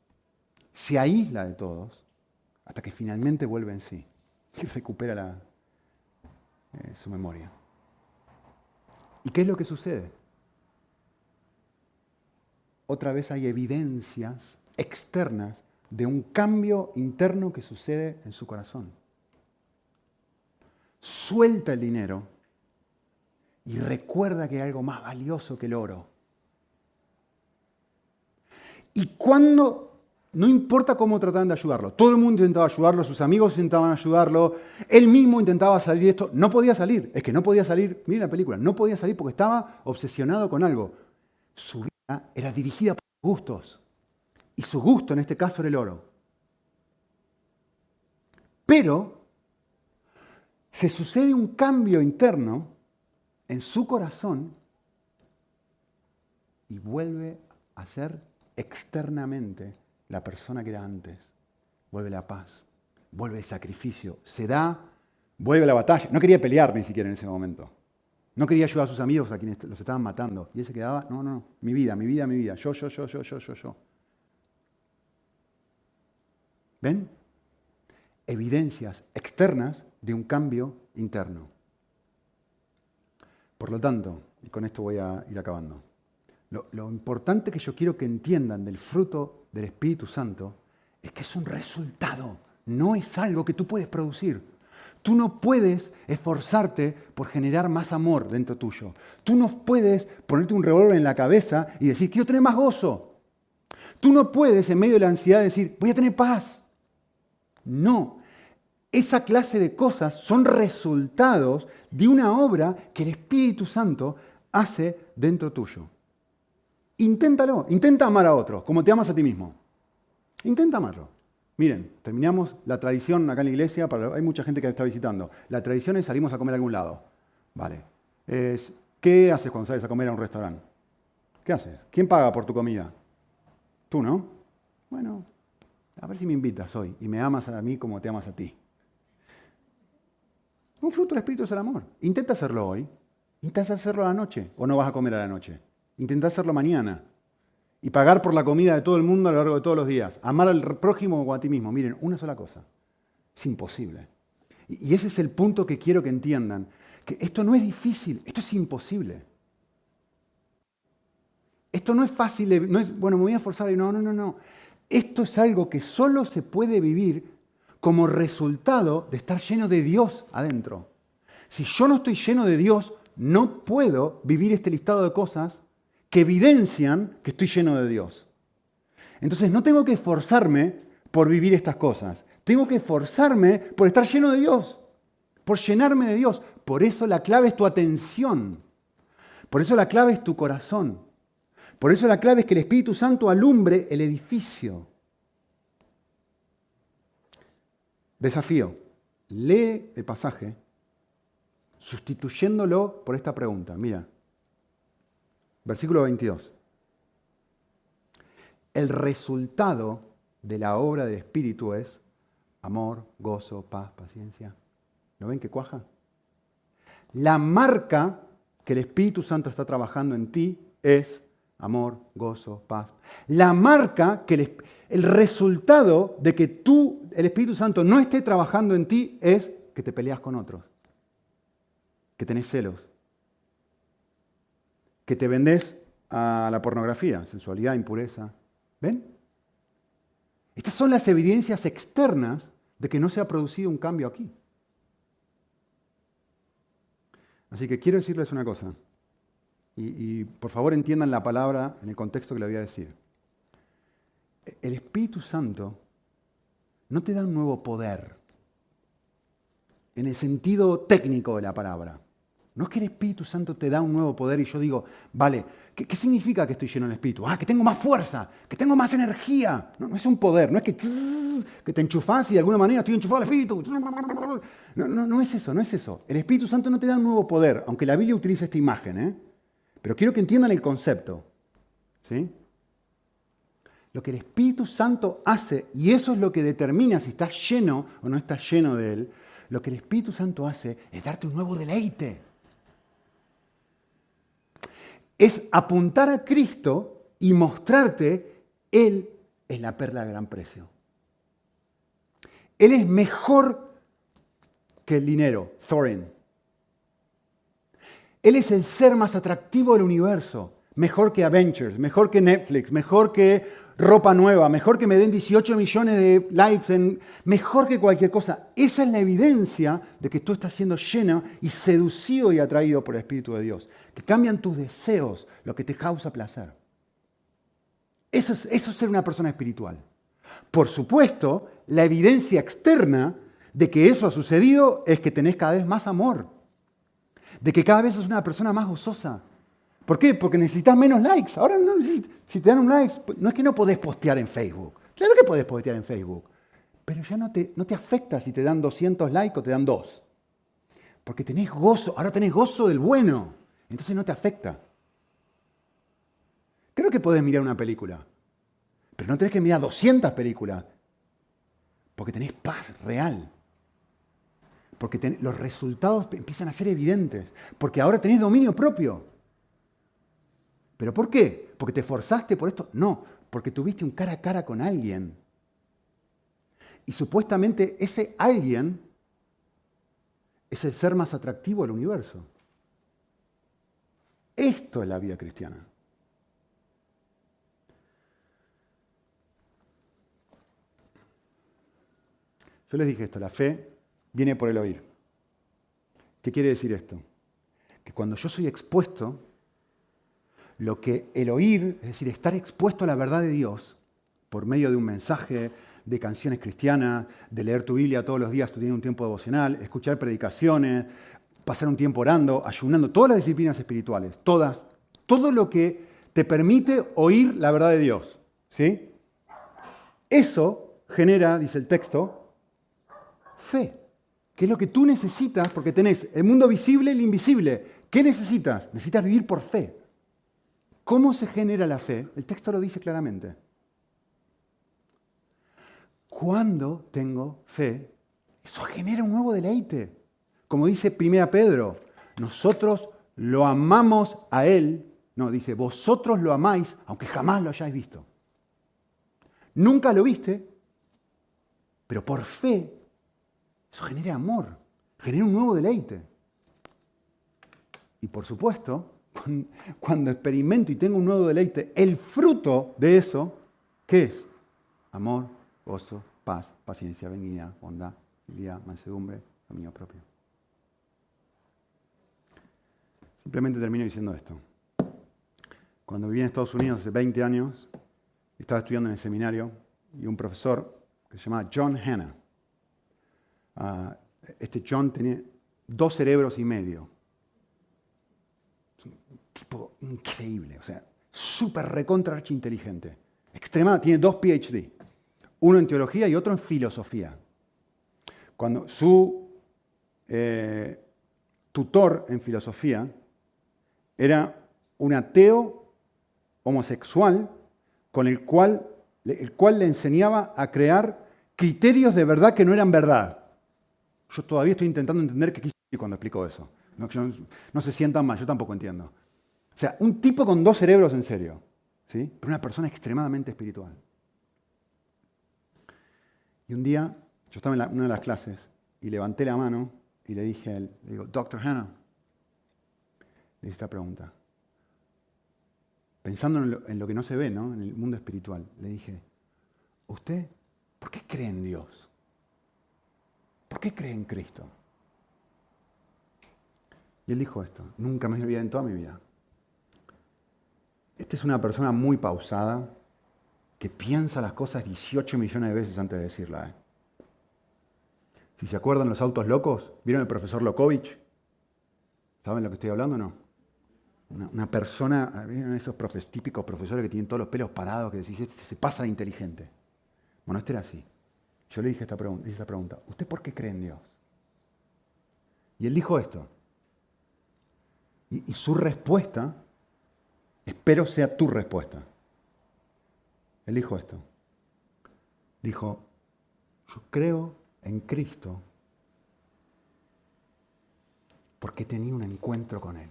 se aísla de todos, hasta que finalmente vuelve en sí [LAUGHS] y recupera eh, su memoria. ¿Y qué es lo que sucede? Otra vez hay evidencias externas de un cambio interno que sucede en su corazón. Suelta el dinero y recuerda que hay algo más valioso que el oro. Y cuando, no importa cómo trataban de ayudarlo, todo el mundo intentaba ayudarlo, sus amigos intentaban ayudarlo, él mismo intentaba salir de esto, no podía salir, es que no podía salir, miren la película, no podía salir porque estaba obsesionado con algo. Su vida era dirigida por gustos. Y su gusto en este caso era el oro. Pero se sucede un cambio interno en su corazón y vuelve a ser externamente la persona que era antes. Vuelve la paz, vuelve el sacrificio, se da, vuelve la batalla. No quería pelear ni siquiera en ese momento. No quería ayudar a sus amigos a quienes los estaban matando. Y él se quedaba, no, no, mi vida, mi vida, mi vida, yo, yo, yo, yo, yo, yo, yo. ¿Ven? Evidencias externas de un cambio interno. Por lo tanto, y con esto voy a ir acabando, lo, importante que yo quiero que entiendan del fruto del Espíritu Santo es que es un resultado, no es algo que tú puedes producir. Tú no puedes esforzarte por generar más amor dentro tuyo. Tú no puedes ponerte un revólver en la cabeza y decir, quiero tener más gozo. Tú no puedes en medio de la ansiedad decir, voy a tener paz. No. Esa clase de cosas son resultados de una obra que el Espíritu Santo hace dentro tuyo. Inténtalo, intenta amar a otro como te amas a ti mismo. Intenta amarlo. Miren, terminamos la tradición acá en la iglesia, hay mucha gente que está visitando. La tradición es salimos a comer a algún lado. Vale. ¿Qué haces cuando sales a comer a un restaurante? ¿Qué haces? ¿Quién paga por tu comida? Tú, ¿no? Bueno, a ver si me invitas hoy y me amas a mí como te amas a ti. Un fruto del Espíritu es el amor. Intenta hacerlo hoy. Intenta hacerlo a la noche o no vas a comer a la noche. Intenta hacerlo mañana y pagar por la comida de todo el mundo a lo largo de todos los días. Amar al prójimo o a ti mismo. Miren, una sola cosa. Es imposible. Y ese es el punto que quiero que entiendan. Que esto no es difícil, esto es imposible. Esto no es fácil, no es, bueno, me voy a forzar y no, no, no, no. Esto es algo que solo se puede vivir como resultado de estar lleno de Dios adentro. Si yo no estoy lleno de Dios, no puedo vivir este listado de cosas que evidencian que estoy lleno de Dios. Entonces no tengo que esforzarme por vivir estas cosas. Tengo que esforzarme por estar lleno de Dios, por llenarme de Dios. Por eso la clave es tu atención. Por eso la clave es tu corazón. Por eso la clave es que el Espíritu Santo alumbre el edificio. Desafío. Lee el pasaje sustituyéndolo por esta pregunta. Mira, Versículo 22. El resultado de la obra del Espíritu es amor, gozo, paz, paciencia. ¿No ven que cuaja? La marca que el Espíritu Santo está trabajando en ti es amor, gozo, paz. La marca que el, el, resultado de que tú, el Espíritu Santo, no esté trabajando en ti es que te peleas con otros, que tenés celos, que te vendes a la pornografía, sensualidad, impureza. ¿Ven? Estas son las evidencias externas de que no se ha producido un cambio aquí. Así que quiero decirles una cosa, y, por favor entiendan la palabra en el contexto que le voy a decir. El Espíritu Santo no te da un nuevo poder en el sentido técnico de la palabra. No es que el Espíritu Santo te da un nuevo poder y yo digo, vale, ¿qué, significa que estoy lleno del Espíritu? Ah, que tengo más fuerza, que tengo más energía. No, es un poder, no es que, que te enchufas y de alguna manera estoy enchufado al Espíritu. No, no, no es eso, no es eso. El Espíritu Santo no te da un nuevo poder, aunque la Biblia utiliza esta imagen. ¿eh? Pero quiero que entiendan el concepto. ¿sí? Lo que el Espíritu Santo hace, y eso es lo que determina si estás lleno o no estás lleno de Él, lo que el Espíritu Santo hace es darte un nuevo deleite es apuntar a Cristo y mostrarte Él es la perla de gran precio. Él es mejor que el dinero, Thorin. Él es el ser más atractivo del universo, mejor que Avengers, mejor que Netflix, mejor que ropa nueva, mejor que me den 18 millones de likes, mejor que cualquier cosa. Esa es la evidencia de que tú estás siendo lleno y seducido y atraído por el Espíritu de Dios. Que cambian tus deseos, lo que te causa placer. Eso es, eso es ser una persona espiritual. Por supuesto, la evidencia externa de que eso ha sucedido es que tenés cada vez más amor, de que cada vez sos una persona más gozosa. ¿Por qué? Porque necesitas menos likes. Ahora no si te dan un like, no es que no podés postear en Facebook. Claro que podés postear en Facebook, pero ya no te, no te afecta si te dan 200 likes o te dan dos. Porque tenés gozo, ahora tenés gozo del bueno, entonces no te afecta. Creo que podés mirar una película, pero no tenés que mirar 200 películas, porque tenés paz real. Porque los resultados empiezan a ser evidentes, porque ahora tenés dominio propio. ¿Pero por qué? ¿Porque te forzaste por esto? No, porque tuviste un cara a cara con alguien. Y supuestamente ese alguien es el ser más atractivo del universo. Esto es la vida cristiana. Yo les dije esto, la fe viene por el oír. ¿Qué quiere decir esto? Que cuando yo soy expuesto, lo que el oír, es decir, estar expuesto a la verdad de Dios por medio de un mensaje, de canciones cristianas, de leer tu Biblia todos los días teniendo un tiempo devocional, escuchar predicaciones, pasar un tiempo orando, ayunando, todas las disciplinas espirituales, todas, todo lo que te permite oír la verdad de Dios. ¿sí? Eso genera, dice el texto, fe, que es lo que tú necesitas porque tenés el mundo visible y el invisible. ¿Qué necesitas? Necesitas vivir por fe. ¿Cómo se genera la fe? El texto lo dice claramente. Cuando tengo fe, eso genera un nuevo deleite. Como dice 1 Pedro, nosotros lo amamos a Él. No, dice, vosotros lo amáis, aunque jamás lo hayáis visto. Nunca lo viste, pero por fe eso genera amor, genera un nuevo deleite. Y por supuesto, cuando experimento y tengo un nuevo deleite, el fruto de eso, ¿qué es? Amor, gozo, paz, paciencia, benignidad, bondad, fidelidad, mansedumbre, dominio propio. Simplemente termino diciendo esto. Cuando viví en Estados Unidos hace 20 años, estaba estudiando en el seminario y un profesor que se llamaba John Hanna, Ah, este John tenía dos cerebros y medio. Un tipo increíble, o sea, súper recontra inteligente. Extremada, tiene dos PhD, uno en teología y otro en filosofía. Cuando su eh, tutor en filosofía era un ateo homosexual con el cual, el cual le enseñaba a crear criterios de verdad que no eran verdad. Yo todavía estoy intentando entender qué quise cuando explico eso. No, se sientan mal, yo tampoco entiendo. O sea, un tipo con dos cerebros en serio, ¿sí? pero una persona extremadamente espiritual. Y un día, yo estaba en una de las clases y levanté la mano y le dije a él, le digo, Doctor Hannah, le hice esta pregunta. Pensando en lo, en lo que no se ve, ¿no? En el mundo espiritual, le dije, ¿usted por qué cree en Dios? ¿Por qué cree en Cristo? Y él dijo esto, nunca me olvidé en toda mi vida. Esta es una persona muy pausada, que piensa las cosas 18 millones de veces antes de decirla. ¿eh? Si se acuerdan los autos locos, ¿vieron el profesor Lokovich? ¿Saben lo que estoy hablando o no? Una, persona, ¿vieron esos típicos profesores que tienen todos los pelos parados, que decís, este se pasa de inteligente? Bueno, este era así. Yo le dije esta pregunta, esta pregunta, ¿usted por qué cree en Dios? Y él dijo esto. Y, su respuesta, espero sea tu respuesta. Él dijo esto. Dijo, yo creo en Cristo porque tenía un encuentro con Él.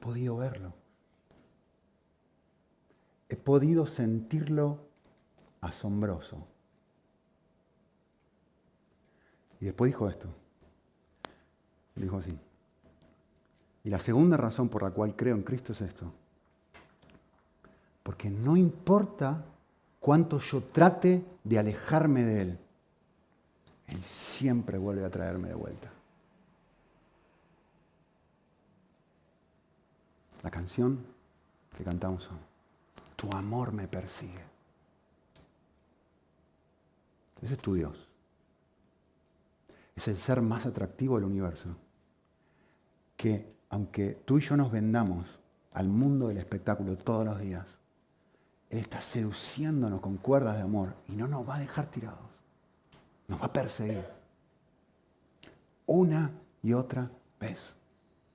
podido verlo. He podido sentirlo asombroso. Y después dijo esto. Dijo así. Y la segunda razón por la cual creo en Cristo es esto. Porque no importa cuánto yo trate de alejarme de Él, Él siempre vuelve a traerme de vuelta. La canción que cantamos hoy. Tu amor me persigue. Ese es tu Dios. Es el ser más atractivo del universo. Que aunque tú y yo nos vendamos al mundo del espectáculo todos los días, Él está seduciéndonos con cuerdas de amor y no nos va a dejar tirados. Nos va a perseguir. Una y otra vez.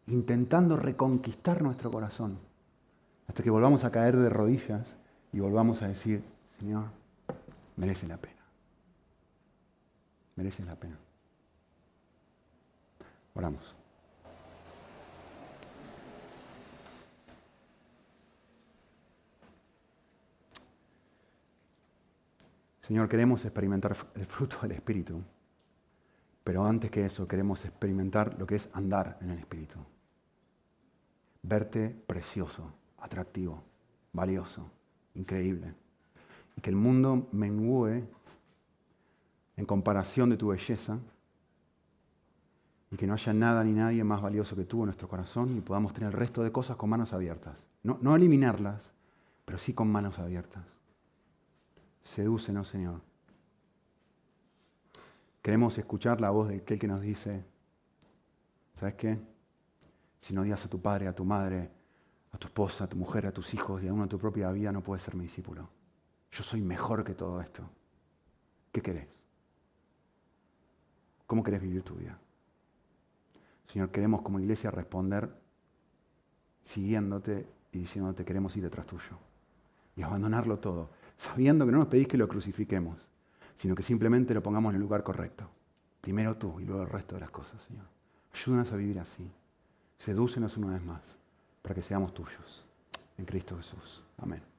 Intentando reconquistar nuestro corazón. Hasta que volvamos a caer de rodillas y volvamos a decir, Señor, merece la pena. Merece la pena. Oramos. Señor, queremos experimentar el fruto del Espíritu, pero antes que eso queremos experimentar lo que es andar en el Espíritu. Verte precioso, atractivo, valioso, increíble. Y que el mundo mengüe en comparación de tu belleza y que no haya nada ni nadie más valioso que tú en nuestro corazón y podamos tener el resto de cosas con manos abiertas. No, no eliminarlas, pero sí con manos abiertas. Sedúcenos, Señor. Queremos escuchar la voz de aquel que nos dice, ¿sabes qué? Si no odias a tu padre, a tu madre, a tu esposa, a tu mujer, a tus hijos y aún a tu propia vida, no puedes ser mi discípulo. Yo soy mejor que todo esto. ¿Qué querés? ¿Cómo querés vivir tu vida? Señor, queremos como iglesia responder siguiéndote y diciéndote queremos ir detrás tuyo. Y abandonarlo todo sabiendo que no nos pedís que lo crucifiquemos, sino que simplemente lo pongamos en el lugar correcto. Primero tú y luego el resto de las cosas, Señor. Ayúdanos a vivir así. Sedúcenos una vez más para que seamos tuyos. En Cristo Jesús. Amén.